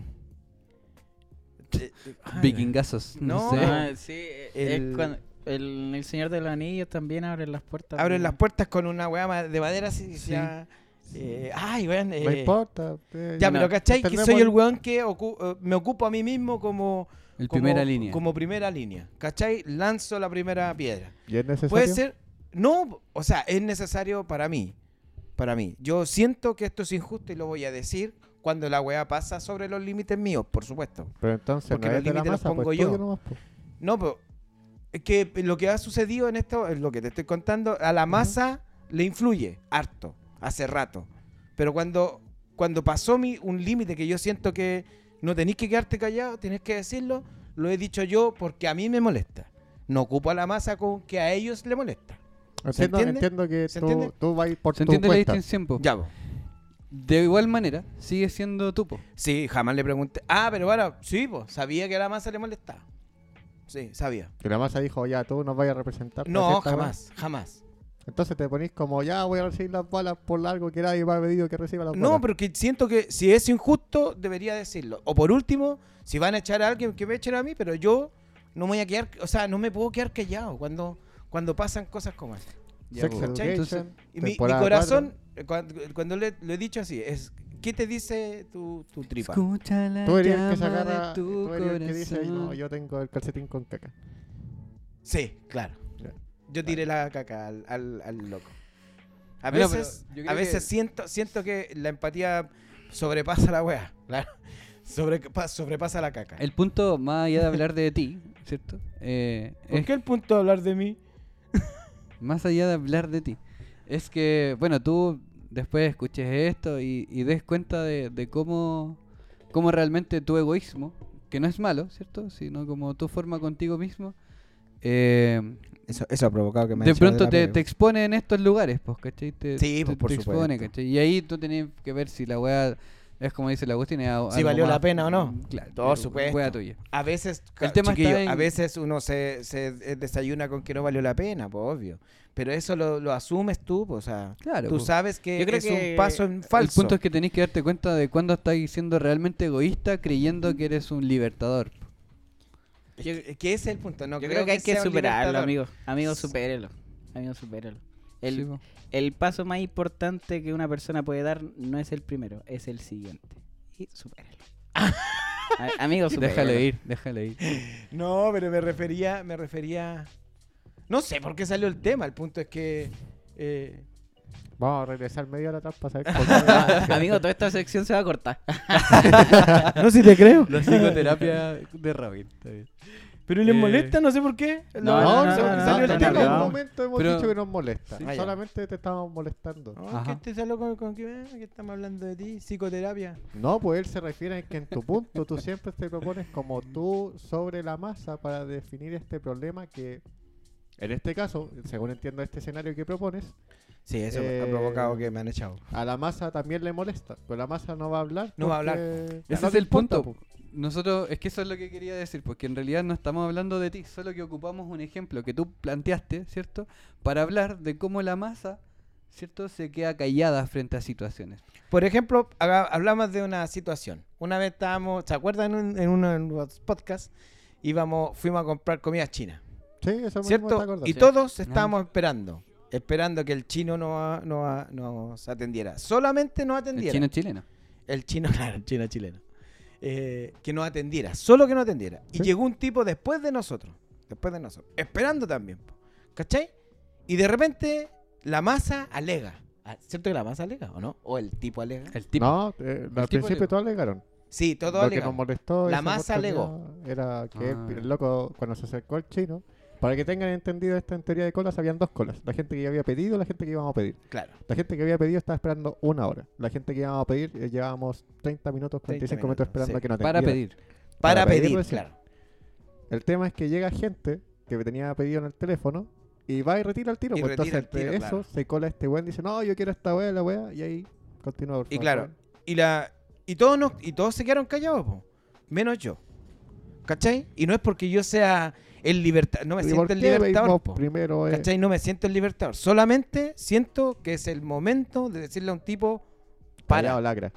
eh, eh, Vikingazos. No. No, sé. Ah, sí, eh, El- es cuando- el, el Señor de los Anillos también abre las puertas. Abren de- las puertas con una weá de madera así. Sí. ya, eh, ay, weón. No eh, importa. eh, ya, no, pero ¿cachai? Que soy el weón que ocu- me ocupo a mí mismo como. El como- primera línea. Como primera línea. ¿Cachai? Lanzo la primera piedra. ¿Y es necesario? Puede ser. No, o sea, es necesario para mí. Para mí. Yo siento que esto es injusto y lo voy a decir cuando la weá pasa sobre los límites míos, por supuesto. Pero entonces Porque no los límites los masa, pongo pues yo. nomás, pues. No, pero que lo que ha sucedido en esto, es lo que te estoy contando, a la masa le influye harto, hace rato. Pero cuando, cuando pasó mi, un límite que yo siento que no tenéis que quedarte callado, tenés que decirlo, lo he dicho yo porque a mí me molesta. No ocupo a la masa con que a ellos le molesta. Entiendo, entiende? entiendo que ¿Se tú, vas por ¿Se tu entiende la cuenta. distinción? po? Ya, vos. De igual manera, sigue siendo tú. po. Sí, jamás le pregunté. Ah, pero bueno, sí, pues, sabía que a la masa le molestaba. Sí, sabía. Que la masa dijo, ya, tú nos vayas a representar. No, jamás, jamás. Entonces te ponís como, ya, voy a recibir las balas por algo que nadie me ha pedido que reciba las No, balas. pero que siento que si es injusto, debería decirlo. O por último, si van a echar a alguien, que me echen a mí, pero yo no me voy a quedar, o sea, no me puedo quedar callado cuando, cuando pasan cosas como esta. Sex. Education, Y mi, corazón, cuando, cuando le, lo he dicho así, es, ¿qué te dice tu, tu tripa? Escucha la Tú eres el que se agarra, de tu tú eres el que dice, "Ay, no, yo tengo el calcetín con caca. Sí, claro. Ya. Yo tiré la caca al, al- al loco. A Bueno, veces, a veces que- siento, siento que la empatía sobrepasa la wea. *laughs* Claro. Sobrepa- sobrepasa la caca. El punto, más allá de hablar de ti, ¿cierto? Eh, ¿Por es qué el punto de hablar de mí? *laughs* más allá de hablar de ti, es que, bueno, tú después escuches esto y, y des cuenta de, de cómo, cómo realmente tu egoísmo, que no es malo, ¿cierto? Sino como tu forma contigo mismo, eh, Eso, eso ha provocado que me de pronto la te, expone en estos lugares, pues, ¿cachai? Te, Sí, te- pues, por te expone. Y ahí tú tenías que ver si la weá es como dice el Agustín, es Si valió la pena o no. Claro, Por supuesto. weá tuya. A veces, El tema chiquillo, está en- a veces uno se, se eh, desayuna con que no valió la pena, pues obvio. Pero eso lo, lo asumes tú, o sea, Claro, tú sabes que Yo creo es que un paso en falso. El punto es que tenéis que darte cuenta de cuándo estás siendo realmente egoísta creyendo que eres un libertador. Yo- que ese es el punto. No Yo creo que hay que superarlo, amigo. Amigo, supérelo. Amigo, supérelo. El, Sí, el paso más importante que una persona puede dar no es el primero, es el siguiente. Y supérelo. *laughs* A- amigo, supérelo. déjale ir, déjale ir. No, pero me refería, me refería. No sé por qué salió el tema. El punto es que. eh, Vamos a regresar media hora atrás para saber por *laughs* qué. amigo, toda esta sección se va a cortar. *laughs* no sé si te creo. La psicoterapia de. Está bien. Pero les Eh, molesta, no sé por qué. No, No, no, no, no, no, no, salió no, el en tema. no. momento hemos Pero- dicho que nos molesta. Sí. Solamente te estábamos molestando. No, Ajá. que te salió con, con que, que estamos hablando de ti, psicoterapia. No, pues él se refiere a que en tu punto tú siempre te propones como tú sobre la masa para definir este problema que, en este caso, según entiendo este escenario que propones, Sí, eso Eh, ha provocado que me han echado. a la masa también le molesta. Pero la masa no va a hablar. No va a hablar. Ese no es el importa, punto. po. Nosotros, es que eso es lo que quería decir, porque en realidad no estamos hablando de ti, solo que ocupamos un ejemplo que tú planteaste, ¿cierto? Para hablar de cómo la masa, ¿cierto? Se queda callada frente a situaciones. Por ejemplo, haga- hablamos de una situación. Una vez estábamos, ¿se acuerdan? En, un- en uno de los podcasts, íbamos, fuimos a comprar comida china. Sí, eso ¿Cierto? Y Sí. todos estábamos esperando. Esperando que el chino no, no, nos atendiera. Solamente nos El atendiera. chino chileno. El chino, *laughs* claro, el chino chileno. Eh, que nos atendiera, solo que nos atendiera. Y Sí. llegó un tipo después de nosotros, después de nosotros, esperando también. ¿Cachai? Y de repente la masa alega. Ah, ¿Cierto que la masa alega o no? ¿O el tipo alega? El tipo. No, eh, al tipo principio todos alegaron. Sí, todo Lo que nos molestó La masa alegó. Era que Ah. el loco, cuando se acercó el chino, para que tengan entendido esto en teoría de colas, habían dos colas. La gente que ya había pedido y la gente que íbamos a pedir. Claro. La gente que había pedido estaba esperando una hora. La gente que íbamos a pedir eh, llevábamos 30 minutos, 45 minutos, minutos, esperando sí. a que nos para pedir. Para, Para pedir pedir, recién. claro. El tema es que llega gente que tenía pedido en el teléfono y va y retira el tiro. Y pues retira entonces, el entre tiro, eso, claro. se cola este weón y dice, no, yo quiero esta wea, la wea, y ahí continúa. por Y favor, claro, weón. y la y todos nos, y todos se quedaron callados, po, menos yo. ¿Cachai? Y no es porque yo sea el libertador, no me ¿Y siento por el libertador, primero, eh? ¿cachai? No me siento el libertador, solamente siento que es el momento de decirle a un tipo para, lacra.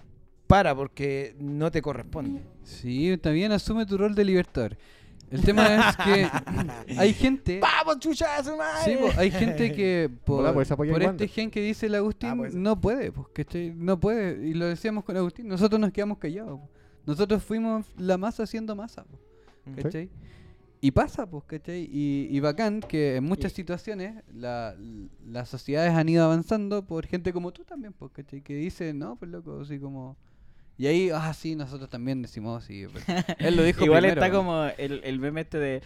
para porque no te corresponde. Sí, también asume tu rol de libertador. El tema es que *laughs* hay gente... ¡Vamos, chucha a su madre! Sí, po, hay gente que *laughs* por, Hola, pues, por este gen que dice el Agustín Ah, pues. no puede, pues, ¿cachai? No puede. Y lo decíamos con Agustín, nosotros nos quedamos callados. po. Nosotros fuimos la masa haciendo masa, po, Sí. Y pasa, pues, ¿cachai? Y, y bacán que en muchas situaciones la- las sociedades han ido avanzando por gente como tú también, pues, ¿cachai? Que dice, no, pues loco, así como... Y ahí, ah, sí, nosotros también decimos, sí. pues, *laughs* Él lo dijo Igual primero, está po. como el, el meme este de.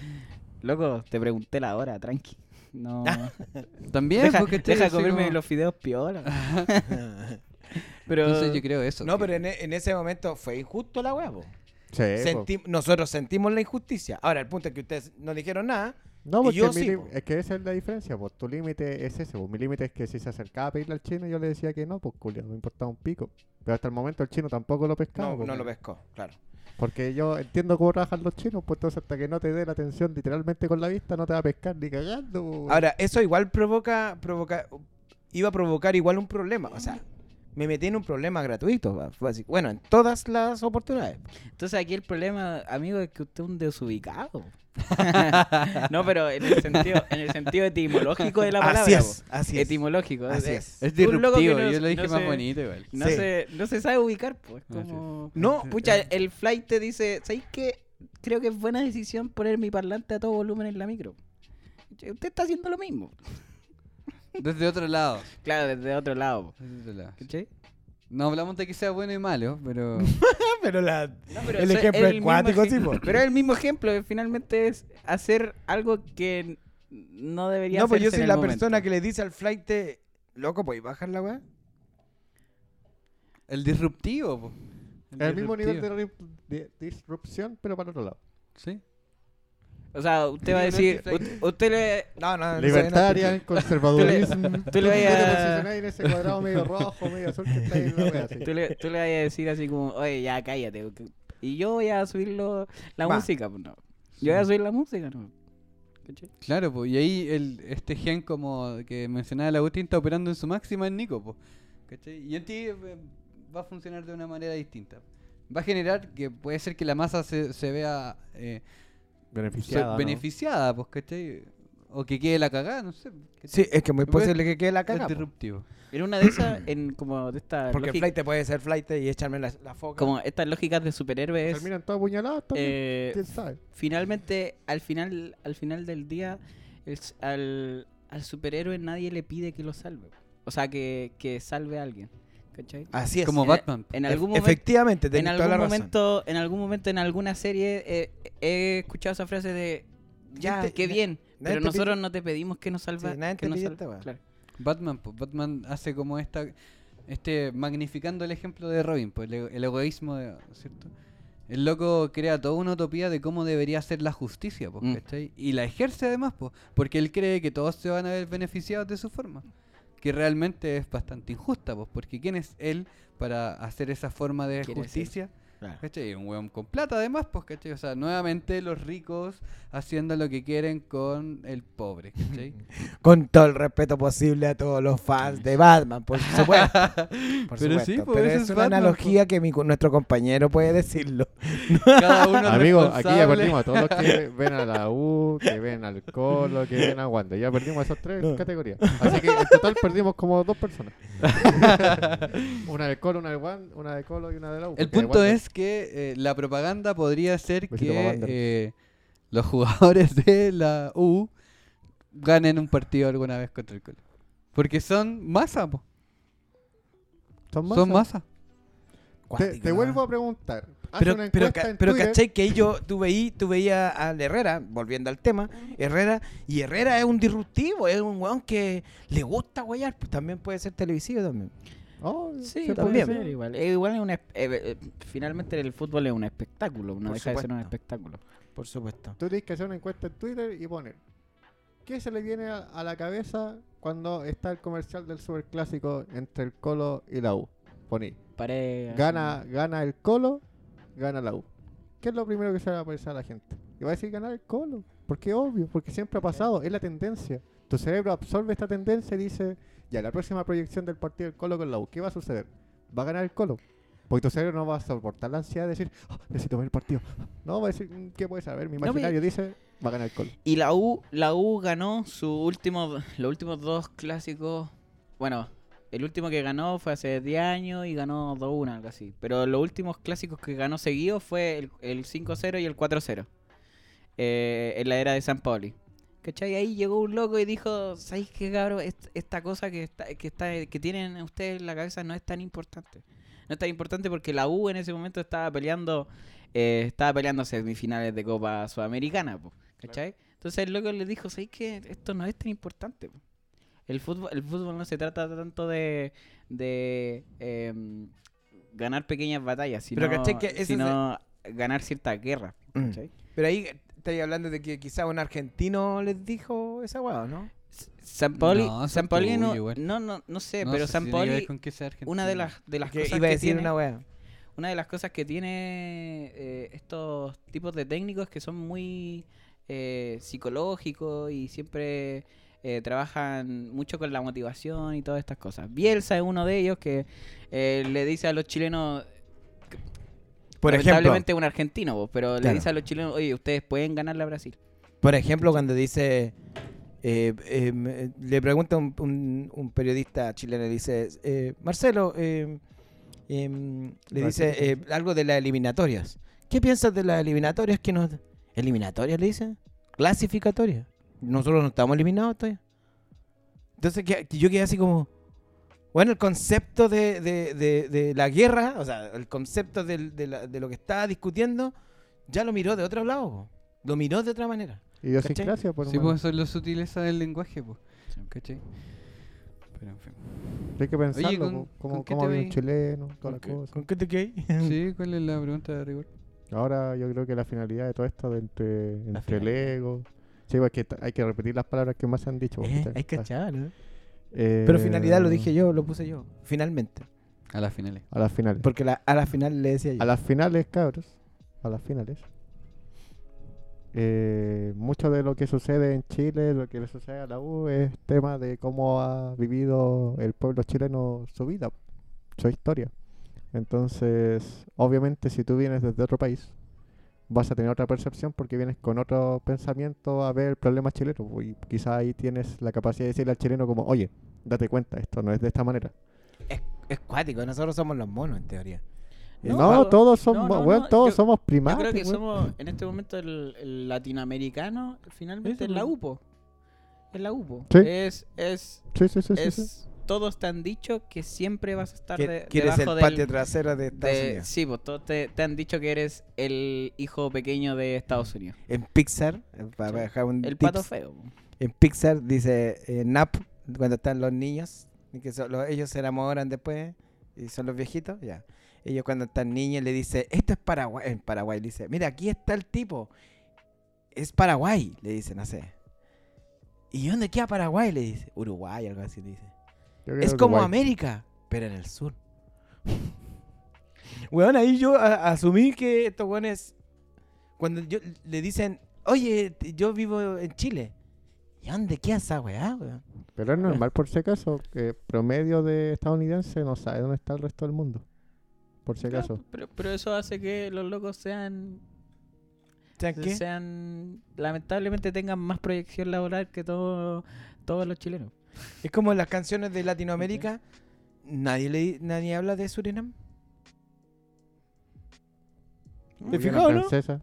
Loco, te pregunté la hora, tranqui. No. *laughs* También, deja porque deja comerme los fideos piola. *laughs* pero. Entonces yo creo eso. No, que- pero en, e- en ese momento fue injusto la hueá, po. Sí, nosotros sentimos la injusticia. Ahora, el punto es que ustedes no dijeron nada. No, porque yo sí, es que esa es la diferencia, pues tu límite es ese, pues mi límite es que si se acercaba a pedirle al chino yo le decía que no, pues Julio, no me importaba un pico. Pero hasta el momento el chino tampoco lo pescaba. No, pues, no lo pescó, claro. Porque yo entiendo cómo trabajan los chinos, pues entonces hasta que no te dé la atención literalmente con la vista no te va a pescar ni cagando. pues. Ahora, eso igual provoca, provoca, iba a provocar igual un problema. O sea, me metí en un problema gratuito. Bueno, en todas las oportunidades. Entonces aquí el problema, amigo, es que usted es un desubicado. *laughs* no, pero en el sentido, en el sentido etimológico de la palabra. así es, así es. Etimológico. Así es. Es disruptivo, no- yo lo dije no más se- bonito igual. No, Sí. se, no se sabe ubicar, pues. Ah. Como... No, Pucha, el flight te dice, ¿sabes qué? Creo que es buena decisión poner mi parlante a todo volumen en la micro. Usted está haciendo lo mismo. Desde otro lado. Claro, desde otro lado. Desde otro lado. ¿Cachai? No hablamos de que sea bueno y malo, pero. *laughs* pero la, No, pero el ejemplo es el cuático, sí. Pero es el mismo ejemplo, eh, finalmente es hacer algo que no debería No, pues yo soy la el persona que le dice al flight, loco, ¿podéis bajar la weá? El disruptivo, po. El mismo nivel de, de disrupción, pero para otro lado. Sí. O sea, usted va a decir, usted le... No, no, no. Libertaria, conservadurismo. tú le vayas- posicionás en ese cuadrado medio rojo, medio azul que está ahí. Tú le, tú le vas a decir así como, oye, ya cállate. Y yo voy a subir lo- la Va. música, pues no. Yo voy a subir la música, ¿no? ¿Cachai? Claro, pues, y ahí el, este gen como que mencionaba el Agustín está operando en su máxima en Nico, pues. ¿Cachai? Y en ti eh, va a funcionar de una manera distinta. Va a generar que puede ser que la masa se, se vea eh, Beneficiada. beneficiada, pues, ¿cachai? O que quede la cagada, no sé. ¿cachai? Sí, es que es muy Pues, posible que quede la Es caga. po. disruptivo. En una de esas, en como de estas Porque lógicas- flight puede ser flight y echarme la, la foca. como estas lógicas de superhéroes, Terminan todos apuñalados también. eh, ¿Quién sabe? finalmente, al final, al final del día, el al, al superhéroe nadie le pide que lo salve. O sea, que, que salve a alguien. ¿Cachai? Así es. Como En- Batman. En Ef- algún momento, Efectivamente, en toda algún razón. momento, en algún momento, en alguna serie, eh, he escuchado esa frase de ya, Gente- qué bien, pero te nosotros pide- no te pedimos que nos salva, Sí, nadie que te nos. Claro. Batman, pues Batman hace como esta, este, magnificando el ejemplo de Robin, pues el, ego- el egoísmo, de- ¿cierto? El loco crea toda una utopía de cómo debería ser la justicia, pues, Mm. ¿cachai? Y la ejerce además, pues, porque él cree que todos se van a ver beneficiados de su forma. Que realmente es bastante injusta, pues, porque ¿quién es él para hacer esa forma de justicia? Claro. ¿Cachai? Un weón con plata además, pues, ¿cachai? O sea, nuevamente los ricos haciendo lo que quieren con el pobre, ¿cachai? *laughs* Con todo el respeto posible a todos los fans de Batman, por *laughs* supuesto. Por Pero supuesto. sí, pues, Pero es es una Batman, analogía que mi, nuestro compañero puede decirlo. *laughs* Cada uno Amigos, aquí ya perdimos a todos los que ven a la U, que ven al Colo, que ven a Wanda. Ya perdimos a esas tres No. categorías. Así que en total perdimos como dos personas. una del Colo, una del Wanda, una de Colo y una de la U. El punto es que eh, la propaganda podría ser Besito que eh, los jugadores *laughs* de la U ganen un partido alguna vez contra el Colo. Porque son masa, po. son Son masa. Te, vuelvo a preguntar. Pero, pero, encuesta ca- en pero Twitter. caché que ahí yo, tú, veí, tú veías al Herrera, volviendo al tema, Herrera, y Herrera es un disruptivo, es un weón que le gusta guayar, pues también puede ser televisivo también. Oh, Sí, se también. puede ser. igual. Eh, igual es un es- eh, eh, finalmente el fútbol es un espectáculo, no Por deja de ser un supuesto. espectáculo. Por supuesto. Tú tienes que hacer una encuesta en Twitter y poner ¿Qué se le viene a, a la cabeza cuando está el comercial del superclásico entre el Colo y la U? Poní. Pare- Gana, gana el Colo, gana la U. ¿Qué es lo primero que se le va a aparecer a la gente? Y va a decir ganar el Colo. Porque es obvio, porque siempre ha pasado, es la tendencia. Tu cerebro absorbe esta tendencia y dice, ya, la próxima proyección del partido del Colo con la U, ¿qué va a suceder? Va a ganar el Colo. Porque tu cerebro no va a soportar la ansiedad de decir, "Oh, necesito ver el partido. No, va a decir, "Mm, ¿qué puede saber? Mi No, imaginario dice, va a ganar el Colo. Y la U, la U ganó su último, los últimos dos clásicos. Bueno, el último que ganó fue hace 10 años y ganó 2-1, algo así. Pero los últimos clásicos que ganó seguido fue el, el 5-0 y el 4-0. eh, en la era de San Pauli. ¿Cachai? Ahí llegó un loco y dijo, ¿sabéis qué, cabrón? Est- Esta cosa que está, que está, que tienen ustedes en la cabeza no es tan importante. No es tan importante porque la U en ese momento estaba peleando, eh, estaba peleando semifinales de Copa Sudamericana, po, ¿cachai? Entonces el loco le dijo, ¿sabéis qué? Esto no es tan importante. po. El fútbol, el fútbol no se trata tanto de, de em, ganar pequeñas batallas, sino, Pero, ¿cachai? Que es sino ganar ciertas guerras. Mm. Pero ahí estáis hablando de que quizá un argentino les dijo esa weá, ¿no? San Pauli, No, eso San Pauli tuyo no, no, no, no sé, No pero sé San si Pauli, una de las, de las Que cosas iba a que tiene, una de las cosas que tiene eh, estos tipos de técnicos que son muy eh, psicológicos y siempre eh, trabajan mucho con la motivación y todas estas cosas. Bielsa es uno de ellos que eh, le dice a los chilenos, Por ejemplo, lamentablemente un argentino, vos, pero le Claro. dice a los chilenos, oye, ustedes pueden ganarle a Brasil. por ejemplo, cuando dice, eh, eh, me- le pregunta un, un- un periodista chileno, le dice, eh, Marcelo, eh, em, le dice eh, algo de las eliminatorias. ¿Qué piensas de las eliminatorias que nos... ¿Eliminatorias le dice? ¿Clasificatorias? Nosotros no estamos eliminados todavía. Entonces yo quedé así como... Bueno, el concepto de, de- de- de la guerra, o sea, el concepto la- de lo que estaba discutiendo, ya lo miró de otro lado. po. Lo miró de otra manera. Idiosincrasia, por Sí, pues eso es la sutileza del lenguaje, pues. ¿Cachai? Pero en fin. Hay que pensarlo, ¿con- po, cómo, con qué cómo te vive un chileno, toda la ¿Con qué, cosa. con qué te quedé? Sí, *laughs* ¿cuál es la pregunta de rigor? Ahora yo creo que la finalidad de todo esto de entre, entre el ego. Sí, porque t- hay que repetir las palabras que más se han dicho. Eh, ¿cachai? hay cachado, ¿no? Eh, Pero finalidad lo dije yo, lo puse yo. Finalmente. A las finales. A las finales. Porque la- a la final le decía yo. A las finales, cabros. A las finales. Eh, mucho de lo que sucede en Chile, lo que le sucede a la U, es tema de cómo ha vivido el pueblo chileno su vida, su historia. Entonces, obviamente, si tú vienes desde otro país, vas a tener otra percepción porque vienes con otro pensamiento a ver el problema chileno. Y quizás ahí tienes la capacidad de decirle al chileno como, oye, date cuenta, esto no es de esta manera. Es cuático, nosotros somos los monos en teoría. No, No, todos somos, no, no, weón, no, todos yo- somos Yo primates. creo que somos, en este momento, el, el latinoamericano, finalmente, es la. UPO. Es la UPO. Sí. Es, es, Sí, sí, sí, sí, sí. es, todos te han dicho que siempre vas a estar Que- de, que eres el patio del... trasero de Estados de- Unidos. sí, pues todos te, te han dicho que eres el hijo pequeño de Estados Unidos. En Pixar, eh, para dejar un El tips, pato feo. En Pixar dice eh, Nap, cuando están los niños, y que son los- ellos se enamoran después, y son los viejitos, ya. Ellos cuando están niños le dice, esto es Paraguay, en Paraguay le dice, mira, aquí está el tipo, es Paraguay, le dice, no sé. ¿Y dónde queda Paraguay? Le dice, Uruguay, algo así le dice. Es como Uruguay. América, pero en el sur. *laughs* Weón, ahí yo a- asumí que estos weones, cuando yo, le dicen, oye, yo vivo en Chile. ¿Y dónde queda esa weá, weón? Pero es normal, *laughs* por si acaso, que promedio de estadounidense no sabe dónde está el resto del mundo. Por si acaso. Claro, pero, pero eso hace que los locos sean, ¿Saben qué? sean lamentablemente tengan más proyección laboral que todo- todos los chilenos. Es como en las canciones de Latinoamérica, nadie le, nadie habla de Surinam. ¿Te fijado, no? francesa,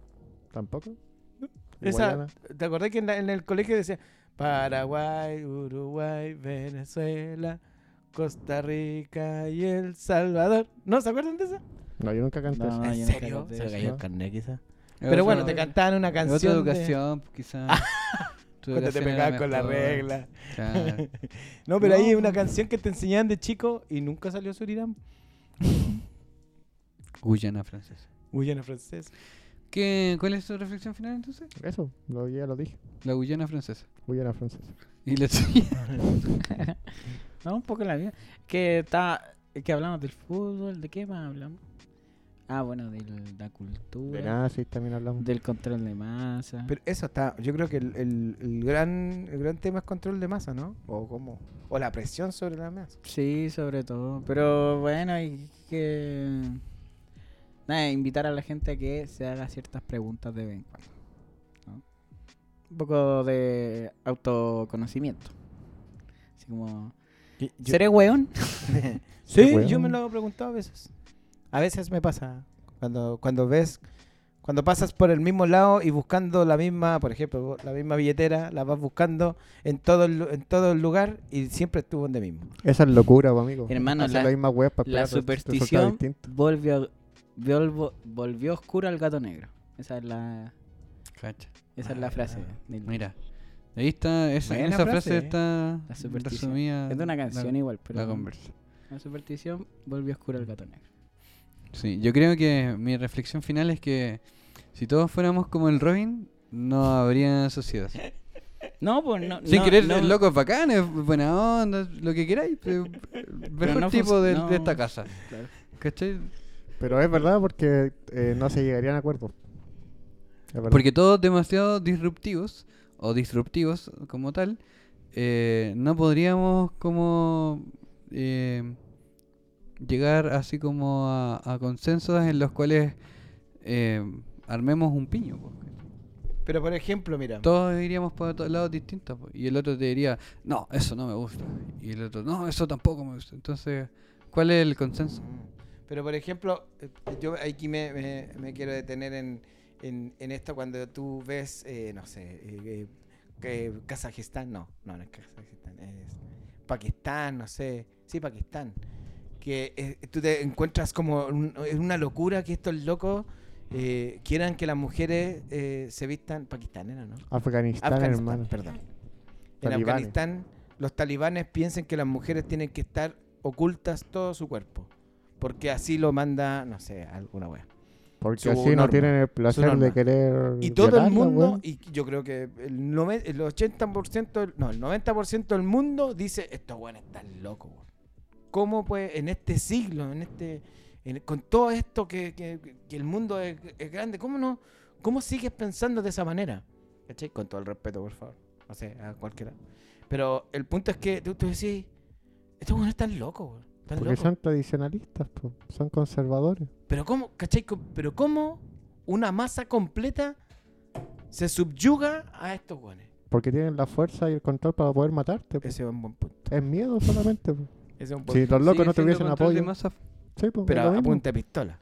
¿Tampoco? Esa-. ¿Te acordás que en, la- en el colegio decía Paraguay, Uruguay, Venezuela, Costa Rica y El Salvador? ¿No se acuerdan de esa? No, yo nunca canté No, eso. ¿En serio? Se cayó el carnet quizá. Es Pero bueno, te cantaban una canción. Otra de- educación, quizás. *laughs* Cuando te pegaban con la regla. Claro. *laughs* No, pero ahí hay No, una canción que te enseñaban de chico y nunca salió Surinam. *laughs* Guyana francesa. Guyana francés. ¿Qué, ¿Cuál es tu reflexión final entonces? Eso, lo, ya lo dije. La Guyana francesa. Guyana francesa. Y la tuya. *laughs* No, un poco la vida. Que está, que hablamos del fútbol, ¿de qué más hablamos? Ah, bueno, de la De cultura, nazis también hablamos. del control de masa. Pero eso está, yo creo que el, el- el gran, el gran tema es control de masa, ¿no? O cómo, o la presión sobre la masa. Sí, sobre todo. Pero bueno, hay que nada, invitar a la gente a que se haga ciertas preguntas de vez en cuando. ¿no? Un poco de autoconocimiento. Así como, ¿seré weón? *laughs* Sí, yo me lo he preguntado a veces. A veces me pasa cuando cuando ves cuando pasas por el mismo lado y buscando la misma, por ejemplo, la misma billetera, la vas buscando en todo el, en todo el lugar y siempre estuvo donde mismo. Esa es locura, amigo. Hermano, la- la, misma web para La superstición volvió, volvió, volvió oscura al gato negro. Esa es la, Cacha. esa es la frase. del- Mira. Ahí está, esa, frase, frase, eh. está La superstición. resumida Es de una la- canción igual, pero la conversa. la superstición volvió oscura al gato negro. Sí, yo creo que mi reflexión final es que si todos fuéramos como el Robin, no habría sociedad. *laughs* No, pues no. Sin no, querer, no, el loco es bacán, es buena onda, lo que queráis, pero mejor no tipo de, no. de esta casa. Claro. ¿Cachai? Pero es verdad porque eh, no se llegarían a acuerdos. Porque todos demasiado disruptivos, o disruptivos como tal, eh, no podríamos como eh, llegar así como a, a consensos en los cuales eh, armemos un piño. po. Pero por ejemplo, mira, Todos iríamos por todos lados distintos. po. Y el otro te diría, no, eso no me gusta. Y el otro, no, eso tampoco me gusta. Entonces, ¿cuál es el consenso? Pero por ejemplo, eh, yo aquí me, me- me quiero detener en, en, en esto cuando tú ves, eh, no sé, eh, eh, que Kazajistán, no, no, no es Kazajistán, es Pakistán, no sé, sí, Pakistán. Que eh, tú te encuentras como un- es una locura que estos locos eh, quieran que las mujeres eh, se vistan. Pakistán era, ¿no? Afganistán, Afganistán, hermano. perdón. En. Afganistán, los talibanes piensan que las mujeres tienen que estar ocultas todo su cuerpo. Porque así lo manda, no sé, alguna wea. Porque su así no tienen el placer de querer. Y todo el mundo, y yo creo que el, el 80%, del- no, el 90% del mundo dice, estos weones están locos. weón". ¿Cómo pues en este siglo, en este en- con todo esto que, que- que el mundo es, es grande, ¿cómo no? ¿Cómo sigues pensando de esa manera? ¿Cachai? Con todo el respeto, por favor. No sé, a cualquiera. Pero el punto es que tú, tú decís, estos weones están locos, weón. Están Porque locos. son tradicionalistas, po, son conservadores. Pero cómo, ¿cachai? Pero cómo una masa completa se subyuga a estos weones. Porque tienen la fuerza y el control para poder matarte. po. Ese es un buen punto. Es miedo solamente. po. Ese es un buen Si los locos no tuviesen apoyo. masa. Sí, po, Pero a punta de pistola.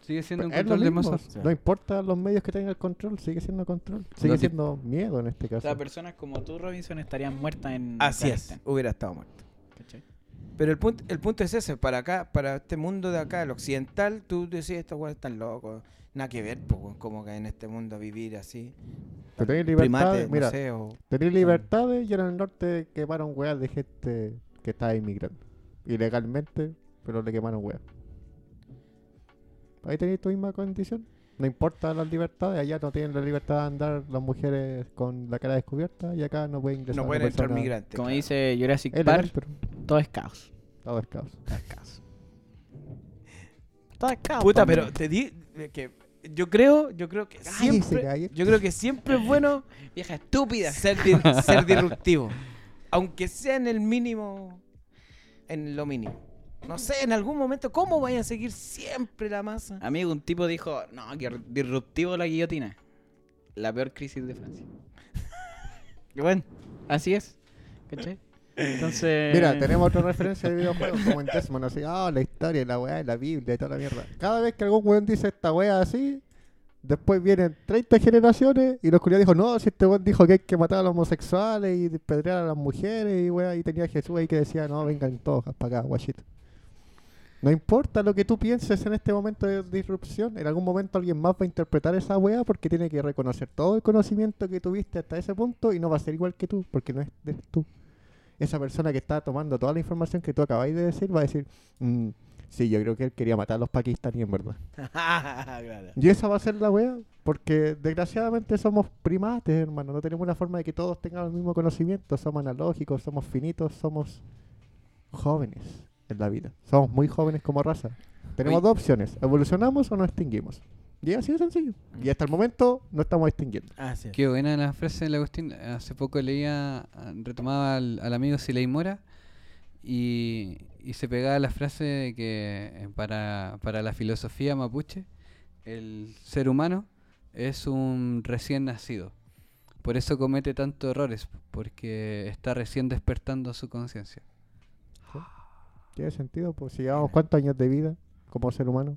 Sigue siendo un control de. Sí. No importa los medios que tengan el control, sigue siendo control. Sigue siendo miedo en este O caso. sea, personas como tú, Robinson, estarían muertas en Así es. Hubiera estado muerto. ¿cachai? Pero el punto, el punto es ese. Para acá, para este mundo de acá, el occidental, tú decís, estos weones están locos. Nada que ver, pues, como que en este mundo vivir así. Pero tenéis libertad, Primates, mira, no sé, o... libertades y en el norte quemaron weas de gente que estaba inmigrando. Ilegalmente, pero le quemaron weas. Ahí tenéis tu misma condición. No importa las libertades, allá no tienen la libertad de andar las mujeres con la cara descubierta y acá no pueden ingresar. No pueden entrar persona- migrantes. Como claro. dice Jurassic legal, Park, pero todo es caos. todo es caos. Todo es caos. Todo es caos. Puta, pero te di que yo creo, yo creo que Cállese, siempre, yo creo que siempre es bueno *laughs* Vieja estúpida. ser, di- ser disruptivo. Aunque sea en el mínimo, en lo mínimo. No sé, en algún momento, ¿cómo vaya a seguir siempre la masa? Amigo, un tipo dijo, no, que disruptivo la guillotina. La peor crisis de Francia. *laughs* Y bueno, así es. ¿Cachai? Entonces... Mira, tenemos otra referencia de videojuegos como en Desmond, así, ah, la historia, la weá, la Biblia y toda la mierda. Cada vez que algún weón dice esta weá así, después vienen 30 generaciones y los culiados dijo, no, si este weón dijo que hay que matar a los homosexuales y pedrear a las mujeres y weá, y tenía a Jesús ahí que decía, no, vengan todos para acá, guachito. No importa lo que tú pienses en este momento de disrupción, en algún momento alguien más va a interpretar esa weá porque tiene que reconocer todo el conocimiento que tuviste hasta ese punto y no va a ser igual que tú, porque no es de tú esa persona que está tomando toda la información que tú acabáis de decir va a decir, "Mm, sí, yo creo que él quería matar a los pakistaníes, en verdad. *laughs* Claro. Y esa va a ser la wea, porque desgraciadamente somos primates, hermano. No tenemos una forma de que todos tengan el mismo conocimiento. Somos analógicos, somos finitos, somos jóvenes en la vida. Somos muy jóvenes como raza. Tenemos dos opciones, evolucionamos o nos extinguimos. Y es así de sencillo. Y hasta el momento no estamos extinguiendo. Ah, sí. Qué buena la frase de la Agustín. Hace poco leía, retomaba al, al amigo Siley Mora y, y se pegaba la frase de que eh, para, para la filosofía mapuche el ser humano es un recién nacido. Por eso comete tantos errores, porque está recién despertando su conciencia. ¿Tiene sentido? Pues si llevamos cuántos años de vida como ser humano.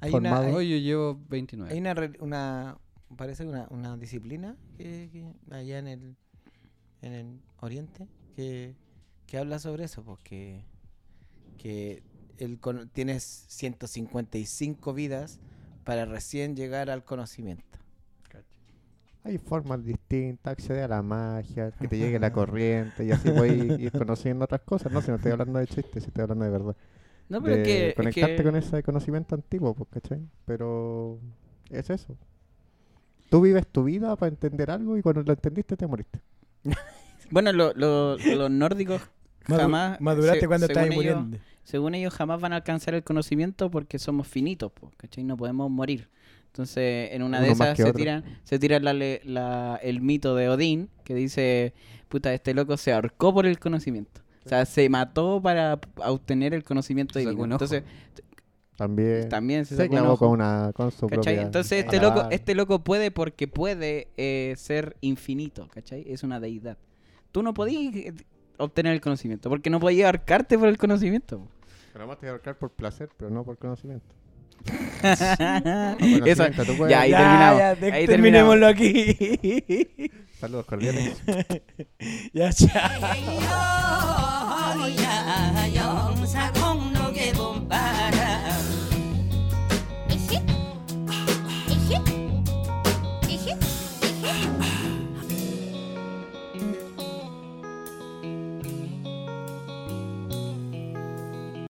Hay formado. una, hay, Hoy yo llevo 29. hay una, re- una- parece una, una disciplina que, que allá en el, en el Oriente que, que habla sobre eso, porque que el, tienes 155 vidas para recién llegar al conocimiento. Hay formas distintas, acceder a la magia, que te llegue la *laughs* corriente y así puedes ir conociendo otras cosas. No, si no estoy hablando de chistes, si estoy hablando de verdad. No, pero de es que... es conectarte que- con ese conocimiento antiguo, pues, ¿cachai? Pero es eso. Tú vives tu vida para entender algo y cuando lo entendiste te moriste. *laughs* Bueno, lo- lo- los nórdicos jamás... maduraste se- cuando según estabas ellos- muriendo. Según ellos jamás van a alcanzar el conocimiento porque somos finitos, po, ¿cachai? No podemos morir. Entonces, en una de Uno esas se otro. tiran, se tira la, le- la- el mito de Odín, que dice, puta, este loco se ahorcó por el conocimiento. O sea, se mató para obtener el conocimiento divino. Entonces, También, también se se clavó con, una, con su ¿Cachai? propia Entonces este loco, este loco puede porque puede eh, ser infinito, ¿cachai? Es una deidad. Tú no podías obtener el conocimiento, porque no podías ahorcarte por el conocimiento. Pero además te voy a ahorcar por placer, pero no por conocimiento. *laughs* Eso, ya, ahí Ya, terminamos. ya, te- ahí terminémoslo aquí. *laughs* Saludos cordiales. *laughs* Ya, chao.